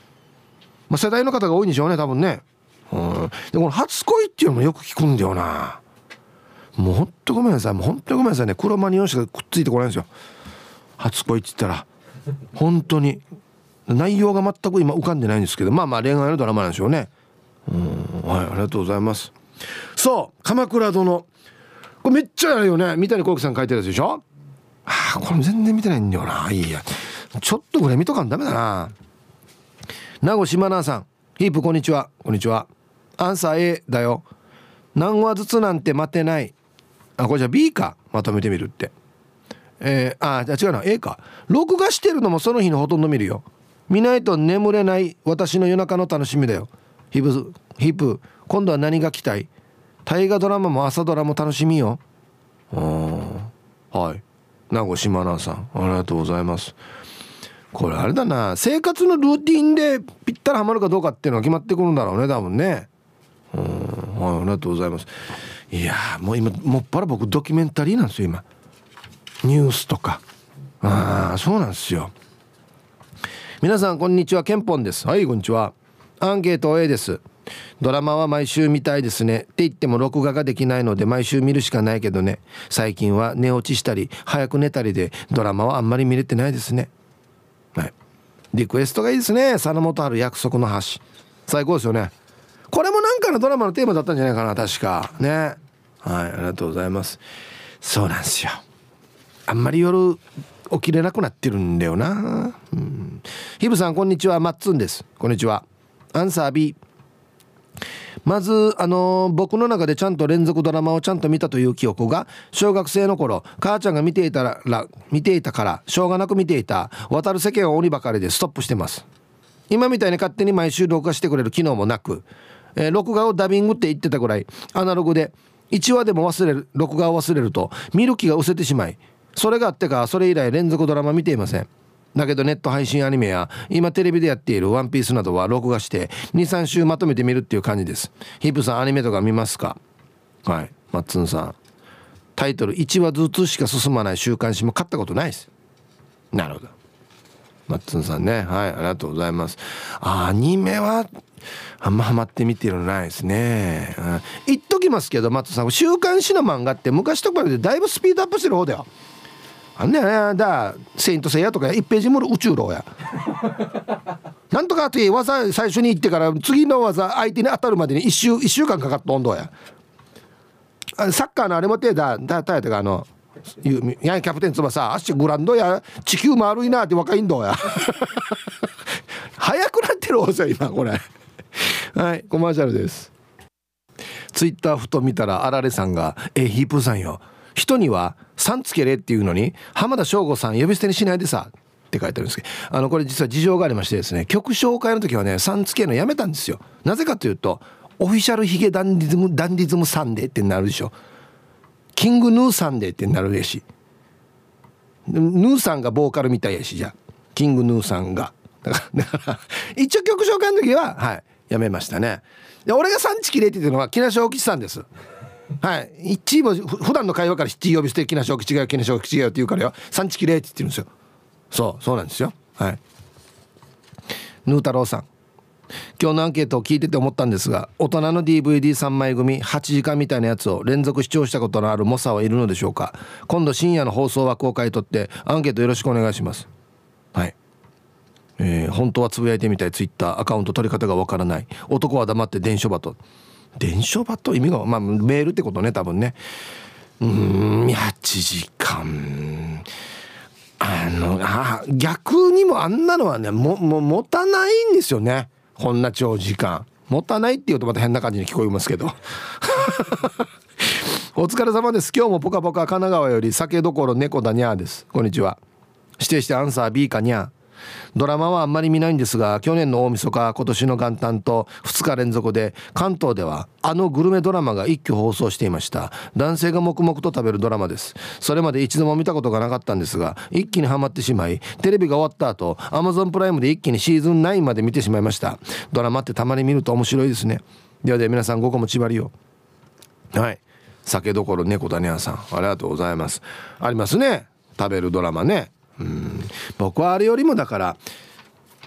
まあ、世代の方が多いんでしょうね多分ね。うん。でこの初恋っていうのもよく聞くんだよな。もうほんとごめんなさい。もうほんとごめんなさいね。黒マニオンしかくっついてこないんですよ。初恋って言ったら。本当に。内容が全く今浮かんでないんですけど。まあまあ恋愛のドラマなんでしょうね。うん。はいありがとうございます。そう鎌倉殿。これめっちゃやるよね。三谷幸喜さん書いてるやつでしょ。ああこれ全然見てないんだよな。いいや。ちょっとぐらい見とかんダメだな。名護島奈さん。ヒープこんにちは。こんにちは。アンサー A だよ。何話ずつなんて待てない。あこれじゃあ B か。まとめてみるって。えー、あ違うな。A か。録画してるのもその日のほとんど見るよ。見ないと眠れない。私の夜中の楽しみだよ。ヒープヒープ今度は何が来たい？大河ドラマも朝ドラも楽しみよ。はい。名護島奈さん。ありがとうございます。これあれだな。生活のルーティンでぴったりはまるかどうかっていうのは決まってくるんだろうね多分ね。うん。はいありがとうございます。いやもう今もっぱら僕ドキュメンタリーなんですよ今。ニュースとか。ああそうなんですよ。皆さんこんにちはケンポンです。はいこんにちは。アンケート A です。ドラマは毎週見たいですね。って言っても録画ができないので毎週見るしかないけどね。最近は寝落ちしたり早く寝たりでドラマはあんまり見れてないですね。リクエストがいいですね。佐野元春約束の橋。最高ですよね。これもなんかのドラマのテーマだったんじゃないかな確か。ね。はいありがとうございます。そうなんですよ。あんまり夜起きれなくなってるんだよな。うん。ヒブさんこんにちは。マッツンです。こんにちは。アンサー B まずあのー、僕の中でちゃんと連続ドラマをちゃんと見たという記憶が小学生の頃母ちゃんが見ていたら見ていたからしょうがなく見ていた「渡る世間は鬼ばかり」でストップしてます今みたいに勝手に毎週録画してくれる機能もなく、えー、録画をダビングって言ってたぐらいアナログで1話でも忘れる録画を忘れると見る気が失せてしまいそれがあってかそれ以来連続ドラマ見ていませんだけどネット配信アニメや今テレビでやっている「ワンピースなどは録画して23週まとめて見るっていう感じです。ヒップさんアニメとか見ますか？はい。マッツンさん。タイトル1話ずつしか進まない週刊誌も買ったことないです。なるほど。マッツンさんね。はい。ありがとうございます。アニメはあんまハマって見てるのないですね、うん、言っときますけどマッツンさん週刊誌の漫画って昔と比べてだいぶスピードアップしてる方だよ。あんねやだセイントセイヤとか1ページも宇宙郎や。[LAUGHS] なんとかって技最初に行ってから次の技相手に当たるまでに1週 ,1 週間かかった温度や。サッカーのあれもてだだたやてかあのヤンキャプテン翼。足グランドや。地球丸いなって若いんどや。[LAUGHS] 早くなってるおぜ今これ。はいコマーシャルです。ツイッターふと見たらあられさんが「えヒープーさんよ人には「さんつけれ」っていうのに浜田省吾さん呼び捨てにしないでさって書いてあるんですけどあのこれ実は事情がありましてですね曲紹介の時はね「さんつけのやめたんですよ。なぜかというとオフィシャルヒゲダンディズムダンディズムサンデーってなるでしょ。キングヌーサンデーってなるやしヌーさんがボーカルみたいやしじゃキングヌーさんが。だから一応曲紹介の時ははいやめましたね。で俺が産地キレって言ってるのは木梨小吉さんです。はい。一位も普段の会話から七呼びして木梨小吉がよ木梨小吉がよって言うからよ産地キレって言ってるんですよ。そうそうなんですよ。はい。ヌー太郎さん。今日のアンケートを聞いてて思ったんですが大人の DVD3 枚組8時間みたいなやつを連続視聴したことのある猛者はいるのでしょうか。今度深夜の放送枠を買い取ってアンケートよろしくお願いします。はい。えー、本当はつぶやいてみたいツイッターアカウント取り方がわからない。男は黙って伝書バト伝書バト意味がまあメールってことね多分ね。うん8時間。あのあ逆にもあんなのはねもも持たないんですよね。こんな長時間。持たないって言うとまた変な感じに聞こえますけど。[LAUGHS] お疲れ様です。今日もポカポカ神奈川より酒どころ猫だにゃーです。こんにちは。指定してアンサー B かにゃー。ドラマはあんまり見ないんですが去年の大晦日今年の元旦と2日連続で関東ではあのグルメドラマが一挙放送していました。男性が黙々と食べるドラマです。それまで一度も見たことがなかったんですが一気にはまってしまいテレビが終わった後 Amazon プライムで一気にシーズン9まで見てしまいました。ドラマってたまに見ると面白いですね。ではでは皆さん午後も縛りをはい。酒どころ猫谷屋さん。ありがとうございます。ありますね。食べるドラマね。うん。僕はあれよりもだから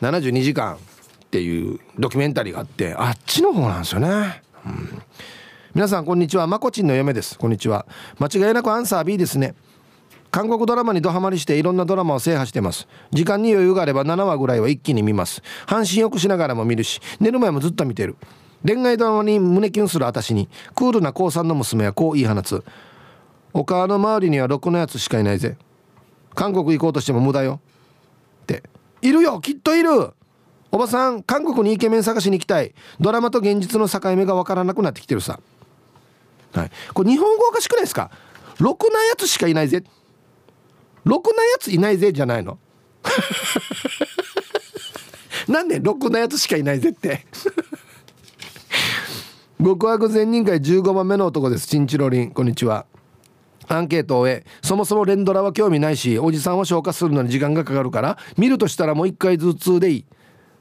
72時間っていうドキュメンタリーがあってあっちの方なんですよね、うん、皆さんこんにちは。まこちんの嫁です。こんにちは。間違いなくアンサー B ですね。韓国ドラマにドハマりしていろんなドラマを制覇してます。時間に余裕があれば7話ぐらいは一気に見ます。半身よくしながらも見るし寝る前もずっと見てる。恋愛ドラマに胸キュンする私にクールな高3の娘はこう言い放つ。お母の周りにはろくなやつしかいないぜ。韓国行こうとしても無駄よ。って。いるよきっといる。おばさん韓国にイケメン探しに行きたい。ドラマと現実の境目が分からなくなってきてるさ。はい。これ日本語おかしくないですか？ろくなやつしかいないぜ。ろくなやついないぜじゃないの。[LAUGHS] なんでろくなやつしかいないぜって。極悪善人会15番目の男です。チンチロリン。こんにちは。アンケートを終えそもそも連ドラは興味ないしおじさんは消化するのに時間がかかるから見るとしたらもう1回ずつでいい。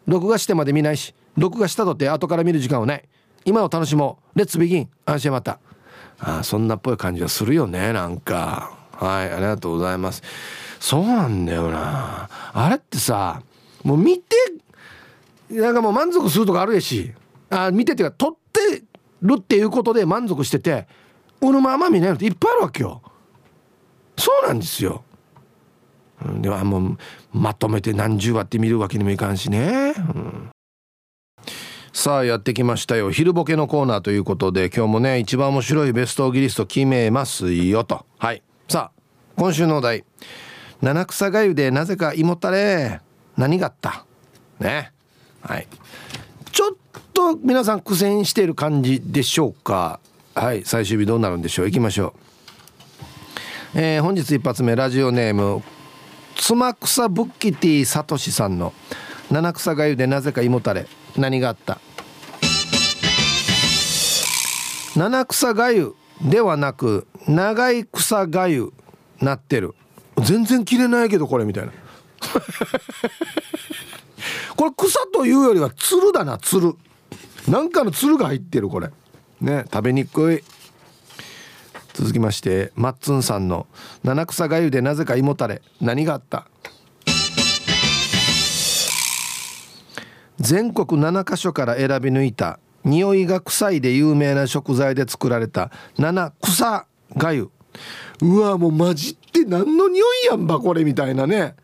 録画してまで見ないし録画したとって後から見る時間はない今を楽しもう。レッツビギン。安心また。あそんなっぽい感じはするよねなんか。はいありがとうございます。そうなんだよな。あれってさもう見てなんかもう満足するとかあるやし。あ見てっていうか撮ってるっていうことで満足してて俺もあんま見ないのっていっぱいあるわけよ。そうなんですよ。ではもうまとめて何十話って見るわけにもいかんしね、うん、さあやってきましたよ。昼ボケのコーナーということで今日もね一番面白いベストギリスト決めますよと。はい。さあ今週のお題。七草がゆでなぜか芋たれ。何があった？ね。はい。ちょっと皆さん苦戦している感じでしょうか？はい最終日どうなるんでしょう？行きましょう。えー、本日一発目ラジオネームつまくさブッキティさとしさんの七草がゆでなぜか胃もたれ。何があった？七草がゆではなく長い草がゆなってる。全然切れないけどこれみたいな。[LAUGHS] これ草というよりはつるだなつる。なんかのつるが入ってるこれ。ね食べにくい。続きましてマッツンさんの「七草がゆでなぜか胃もたれ。何があった?」全国7カ所から選び抜いた匂いが臭いで有名な食材で作られた七草がゆ。うわもうマジって何の匂いやんばこれみたいなね、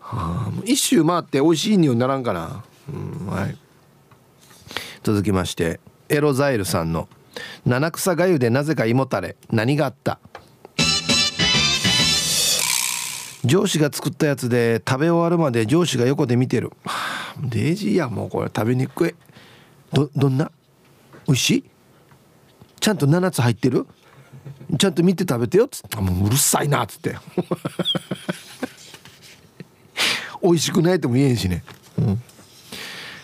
はあ、一周回って美味しい匂いにならんかな、うんはい、続きましてエロザイルさんの「七草がゆでなぜか胃もたれ何があった?」上司が作ったやつで食べ終わるまで上司が横で見てる、はあ、デイジーやもうこれ食べにくい。どどんな？美味しい？ちゃんと7つ入ってる？ちゃんと見て食べてよ。っつってもううるさいなっつって。[LAUGHS] 美味しくないとも言えんしね、うん、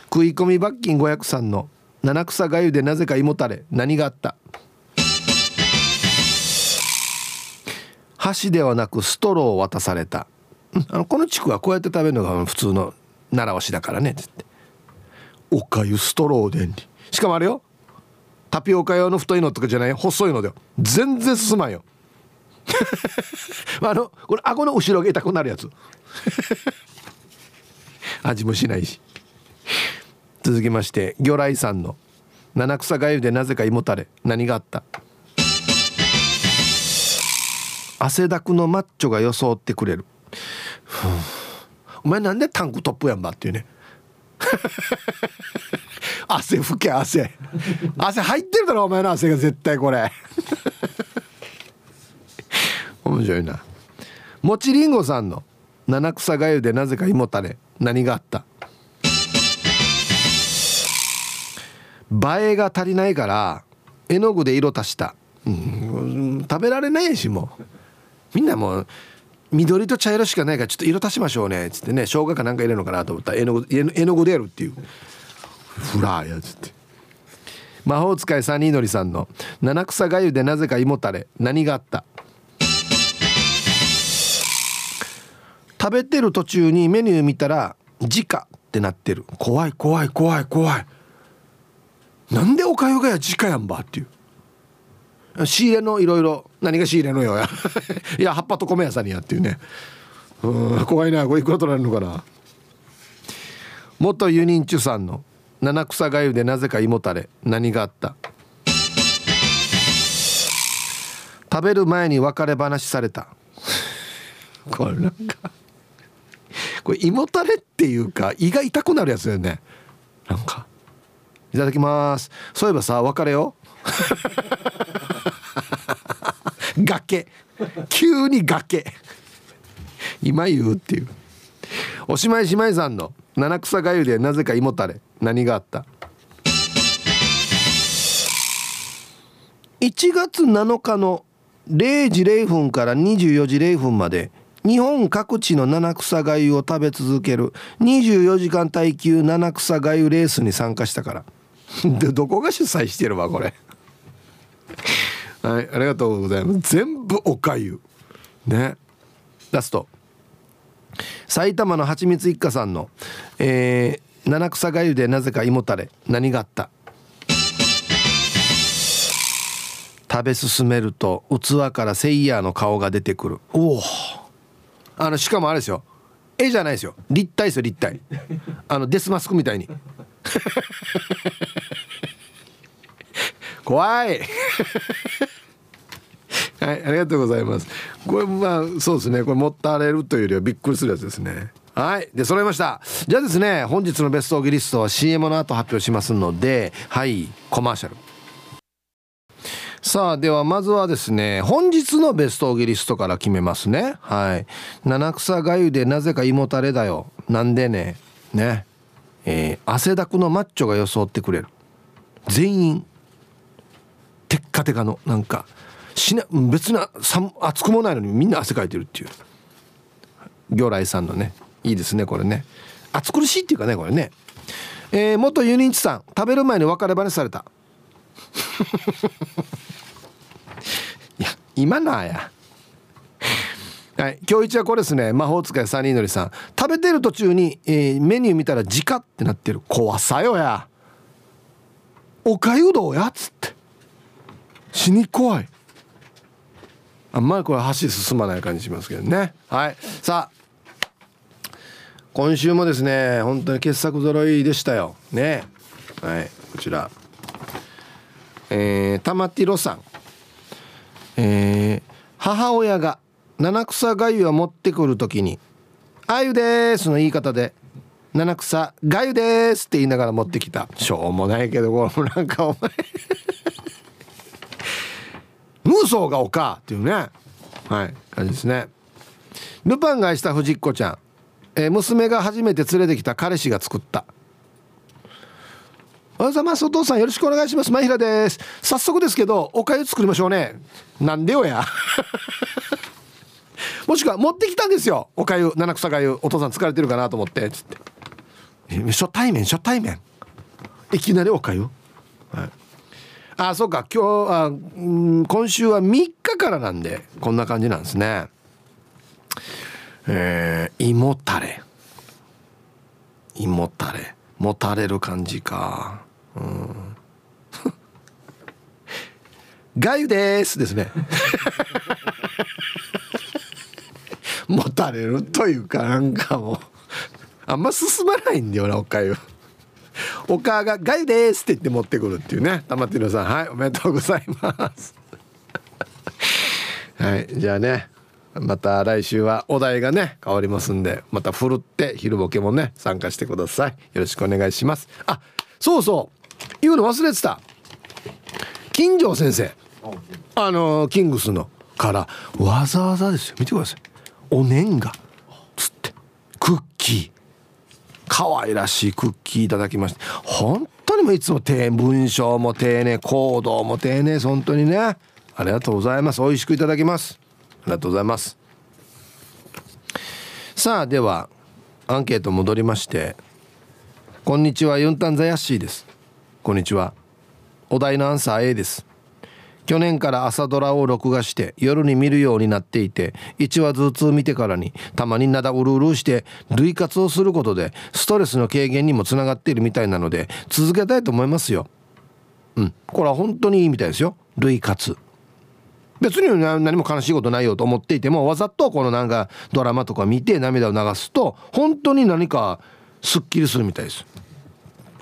食い込み罰金503の七草がゆでなぜか胃もたれ。何があった？箸ではなくストローを渡された、うん、あのこの地区はこうやって食べるのが普通の習わしだからね。っつっておかゆストローでんり。しかもあれよ。タピオカ用の太いのとかじゃない細いので全然進まんよ。[LAUGHS] あのこれ顎の後ろが痛くなるやつ。[LAUGHS] 味もしないし。続きまして魚雷さんの「七草がゆでなぜか胃もたれ何があった?」汗だくのマッチョが装ってくれる。お前なんでタンクトップやんばっていうね。[LAUGHS] 汗拭け汗。汗入ってるだろお前の汗が絶対これ。[LAUGHS] 面白いな。もちりんごさんの七草がゆでなぜか胃もたれ何があった？映えが足りないから絵の具で色足した、うん、食べられないしもう。みんなもう緑と茶色しかないからちょっと色足しましょうね。っつってね生姜かなんか入れるのかなと思ったら絵の具絵の具でやるっていう。フラーやつって。魔法使いサニーのりさんの「七草がゆでなぜか胃もたれ。何があった?」食べてる途中にメニュー見たら「時価」ってなってる。怖い怖い怖い怖い。なんでおかゆがや時価やんばっていう。仕入れのいろいろ何が仕入れのよや。[LAUGHS] いや葉っぱと米屋さんにやっていうね。うん怖いなこれいくら取られるのかな。元ユニンチュさんの七草がゆでなぜか胃もたれ何があった？食べる前に別れ話された。[LAUGHS] これなんかこれ胃もたれっていうか胃が痛くなるやつだよね。なんかいただきます。そういえばさ別れよ。[LAUGHS] 崖。急に崖。今言うっていう。おしまい姉妹さんの七草がゆでなぜか胃もたれ。何があった？1月7日の0時0分から24時0分まで日本各地の七草がゆを食べ続ける24時間耐久七草がゆレースに参加したから。でどこが主催してるわこれ。はいありがとうございます。全部おかゆ。ね。ラスト。埼玉のはちみつ一家さんの、えー、七草がゆでなぜか胃もたれ。何があった？食べ進めると器からセイヤーの顔が出てくる。おお。あのしかもあれですよ。絵じゃないですよ。立体ですよ立体。あのデスマスクみたいに [LAUGHS] 怖い。[LAUGHS] はいありがとうございます。これまあそうですね。これ持ったれるというよりはびっくりするやつですね。はい。で揃いました。じゃあですね本日のベストオギリストは CM の後発表しますのではいコマーシャル。さあではまずはですね本日のベストオギリストから決めますね。はい。七草がゆでなぜか胃もたれだよ。なんでね。ね。えー、汗だくのマッチョが装ってくれる。全員テッカテカのなんかしな別な暑くもないのにみんな汗かいてるっていう。魚来さんのね。いいですねこれね。暑苦しいっていうかねこれね。えー、元ユニンチさん。食べる前に別れ話された。[LAUGHS] いや今なや。はい。今日一はこれですね。魔法使いサニーのりさん。食べてる途中に、えー、メニュー見たら「直」ってなってる。怖さよや。おかゆどうやっつって。死に怖い。あんまりこれ箸進まない感じしますけどね。はい。さあ。今週もですね本当に傑作揃いでしたよ。ね。はい。こちら。えー、玉ティロさん。えー、母親が七草がゆを持ってくる時に「あゆです」の言い方で「七草がゆです」って言いながら持ってきた。しょうもないけどこれなんかお前。[LAUGHS] 無双がおかっていうね。はい感じですね。ルパンがした藤子ちゃん。えー、娘が初めて連れてきた。彼氏が作った。おはようございます。お父さんよろしくお願いします。前平です。早速ですけどおかゆ作りましょうね。なんでよや。もしくは持ってきたんですよ。おかゆ七草がゆお父さん疲れてるかなと思って。つって。初対面初対面。いきなりおかゆ、はい、あそうか。今日あ、うん、今週は3日からなんでこんな感じなんですね。えー、胃もたれ。胃もたれ。もたれる感じか。うん。[LAUGHS] がゆです。ですね。もたれるというかなんかもう。あんま進まないんだよなおかゆ。おかが「がゆです」って言って持ってくるっていうね。玉ってるさんはいおめでとうございます。[LAUGHS] はいじゃあねまた来週はお題がね変わりますんでまたふるって昼ボケもね参加してください。よろしくお願いします。あそうそう。言うの忘れてた。金城先生。あのキングスのからわざわざですよ。見てくださいお年賀つってクッキー。可愛らしいクッキーいただきまして本当にもいつも丁文章も丁寧行動も丁寧本当にね。ありがとうございます。美味しくいただきます。ありがとうございます。さあではアンケート戻りましてこんにちはユンタンザヤッシーです。こんにちは。お題のアンサー A です。去年から朝ドラを録画して夜に見るようになっていて1話ずつ見てからにたまになだうるうるして類活をすることでストレスの軽減にもつながっているみたいなので続けたいと思いますよ。うん。これは本当にいいみたいですよ。類活。別に何も悲しいことないよと思っていてもわざとこのなんかドラマとか見て涙を流すと本当に何かすっきりするみたいです。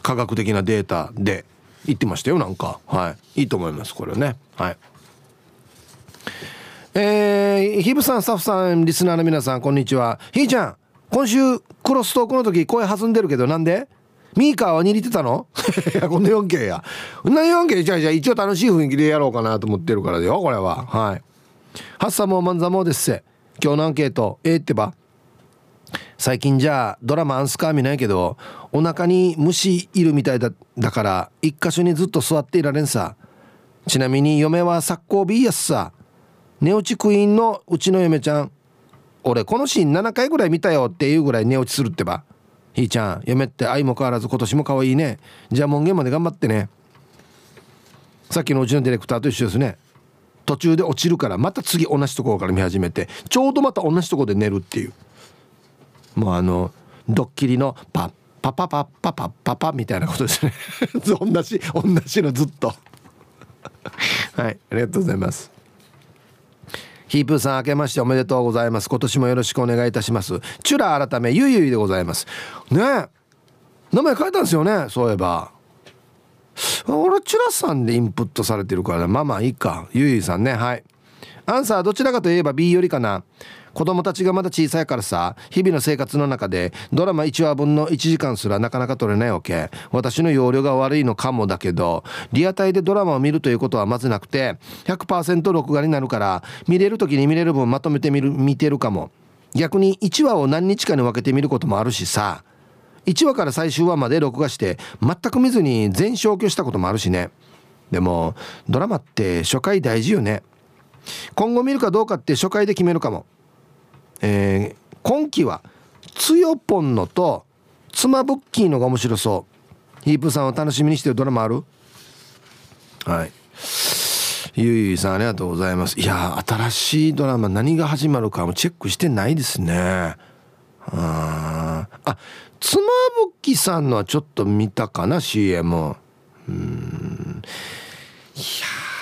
科学的なデータで言ってましたよなんか。はい。いいと思いますこれね。はいえー、ヒブさんスタッフさんリスナーの皆さんこんにちはひーちゃん今週クロストークの時声弾んでるけどなんで？ミーカーは握ってたの？[LAUGHS] いや、こんな 4K や。こんな 4K じゃじゃ一応楽しい雰囲気でやろうかなと思ってるからだよ、これは。はい。ハッサモーマンザモーですせ。今日のアンケート、ええってば？最近じゃあドラマアンスカー見ないけど、お腹に虫いるみたいだだから、一箇所にずっと座っていられんさ。ちなみに嫁はサッコービーやすさ。寝落ちクイーンのうちの嫁ちゃん。俺このシーン7回ぐらい見たよっていうぐらい寝落ちするってば。ひーちゃん嫁って愛も変わらず今年も可愛いねじゃあ門限まで頑張ってねさっきのうちのディレクターと一緒ですね途中で落ちるからまた次同じところから見始めてちょうどまた同じところで寝るっていうもうあのドッキリのパッパパパパパパパみたいなことですね [LAUGHS] 同じ同じのずっと [LAUGHS] はいありがとうございます。ヒープーさん明けましておめでとうございます。今年もよろしくお願いいたします。チュラ改めゆいゆいでございます。ね名前変えたんですよねそういえば。俺チュラさんでインプットされてるからまあまあいいか。ゆいゆいさんねはい。アンサーどちらかといえば B よりかな。子供たちがまだ小さいからさ日々の生活の中でドラマ1話分の1時間すらなかなか撮れないわけ。私の容量が悪いのかもだけどリアタイでドラマを見るということはまずなくて100%録画になるから見れる時に見れる分まとめてみる見てるかも。逆に1話を何日かに分けて見ることもあるしさ1話から最終話まで録画して全く見ずに全消去したこともあるしね。でもドラマって初回大事よね。今後見るかどうかって初回で決めるかも。えー、今期はつよぽんのと妻ブッキーのが面白そう。ヒープさんを楽しみにしてるドラマある？はい。ゆいゆいさんありがとうございます。いや新しいドラマ何が始まるかもチェックしてないですね。ああ妻夫木さんのはちょっと見たかな CM うん。い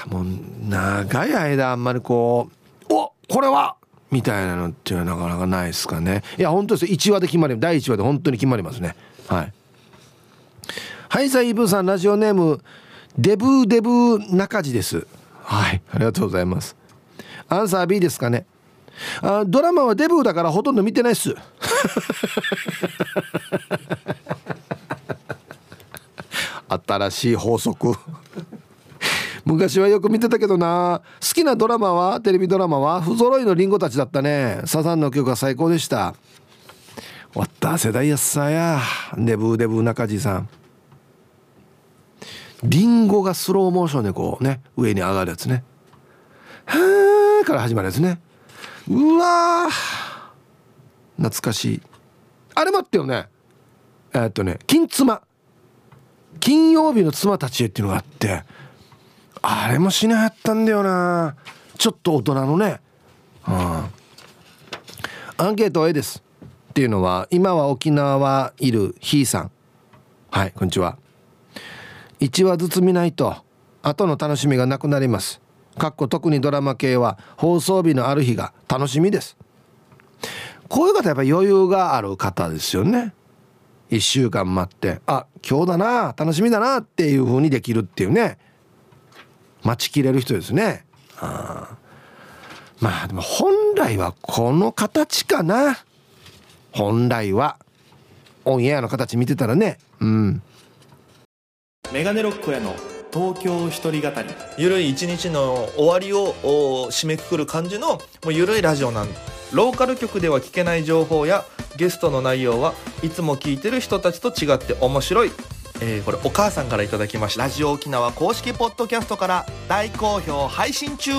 やもう長い間あんまりこうおこれはみたいなのっていうのはなかなかないですかね。いや本当です1話で決まり第1話で本当に決まりますね。はい。はいさイーブーさんラジオネームデブーデブー中地です。はいありがとうございます。アンサー B ですかね。あドラマはデブーだからほとんど見てないっす。[LAUGHS] [LAUGHS] 新しい法則昔はよく見てたけどな。好きなドラマはテレビドラマは不揃いのリンゴたちだったね。サザンの曲が最高でした。終わった世代やっさや。デブーデブー中地さん。リンゴがスローモーションでこうね上に上がるやつね。はーから始まるやつね。うわ懐かしい。あれ待ってよね。えー、っとね金妻。金曜日の妻たちへっていうのがあって。あれもしなやったんだよな。ちょっと大人のね、うん、アンケートは A です。っていうのは今は沖縄はいるひーさん。はいこんにちは。1話ずつ見ないと後の楽しみがなくなります。かっこ特にドラマ系は放送日のある日が楽しみです。こういう方やっぱ余裕がある方ですよね。1週間待ってあ今日だな楽しみだなっていう風にできるっていうね。待ちきれる人ですね。あまあでも本来はこの形かな。本来は。オンエアの形見てたらね。うん。メガネロックへの東京一人語り。ゆるい一日の終わりを締めくくる感じのもうゆるいラジオなんローカル局では聞けない情報やゲストの内容はいつも聞いてる人たちと違って面白いえー、これお母さんから頂きました。ラジオ沖縄公式ポッドキャストから大好評配信中。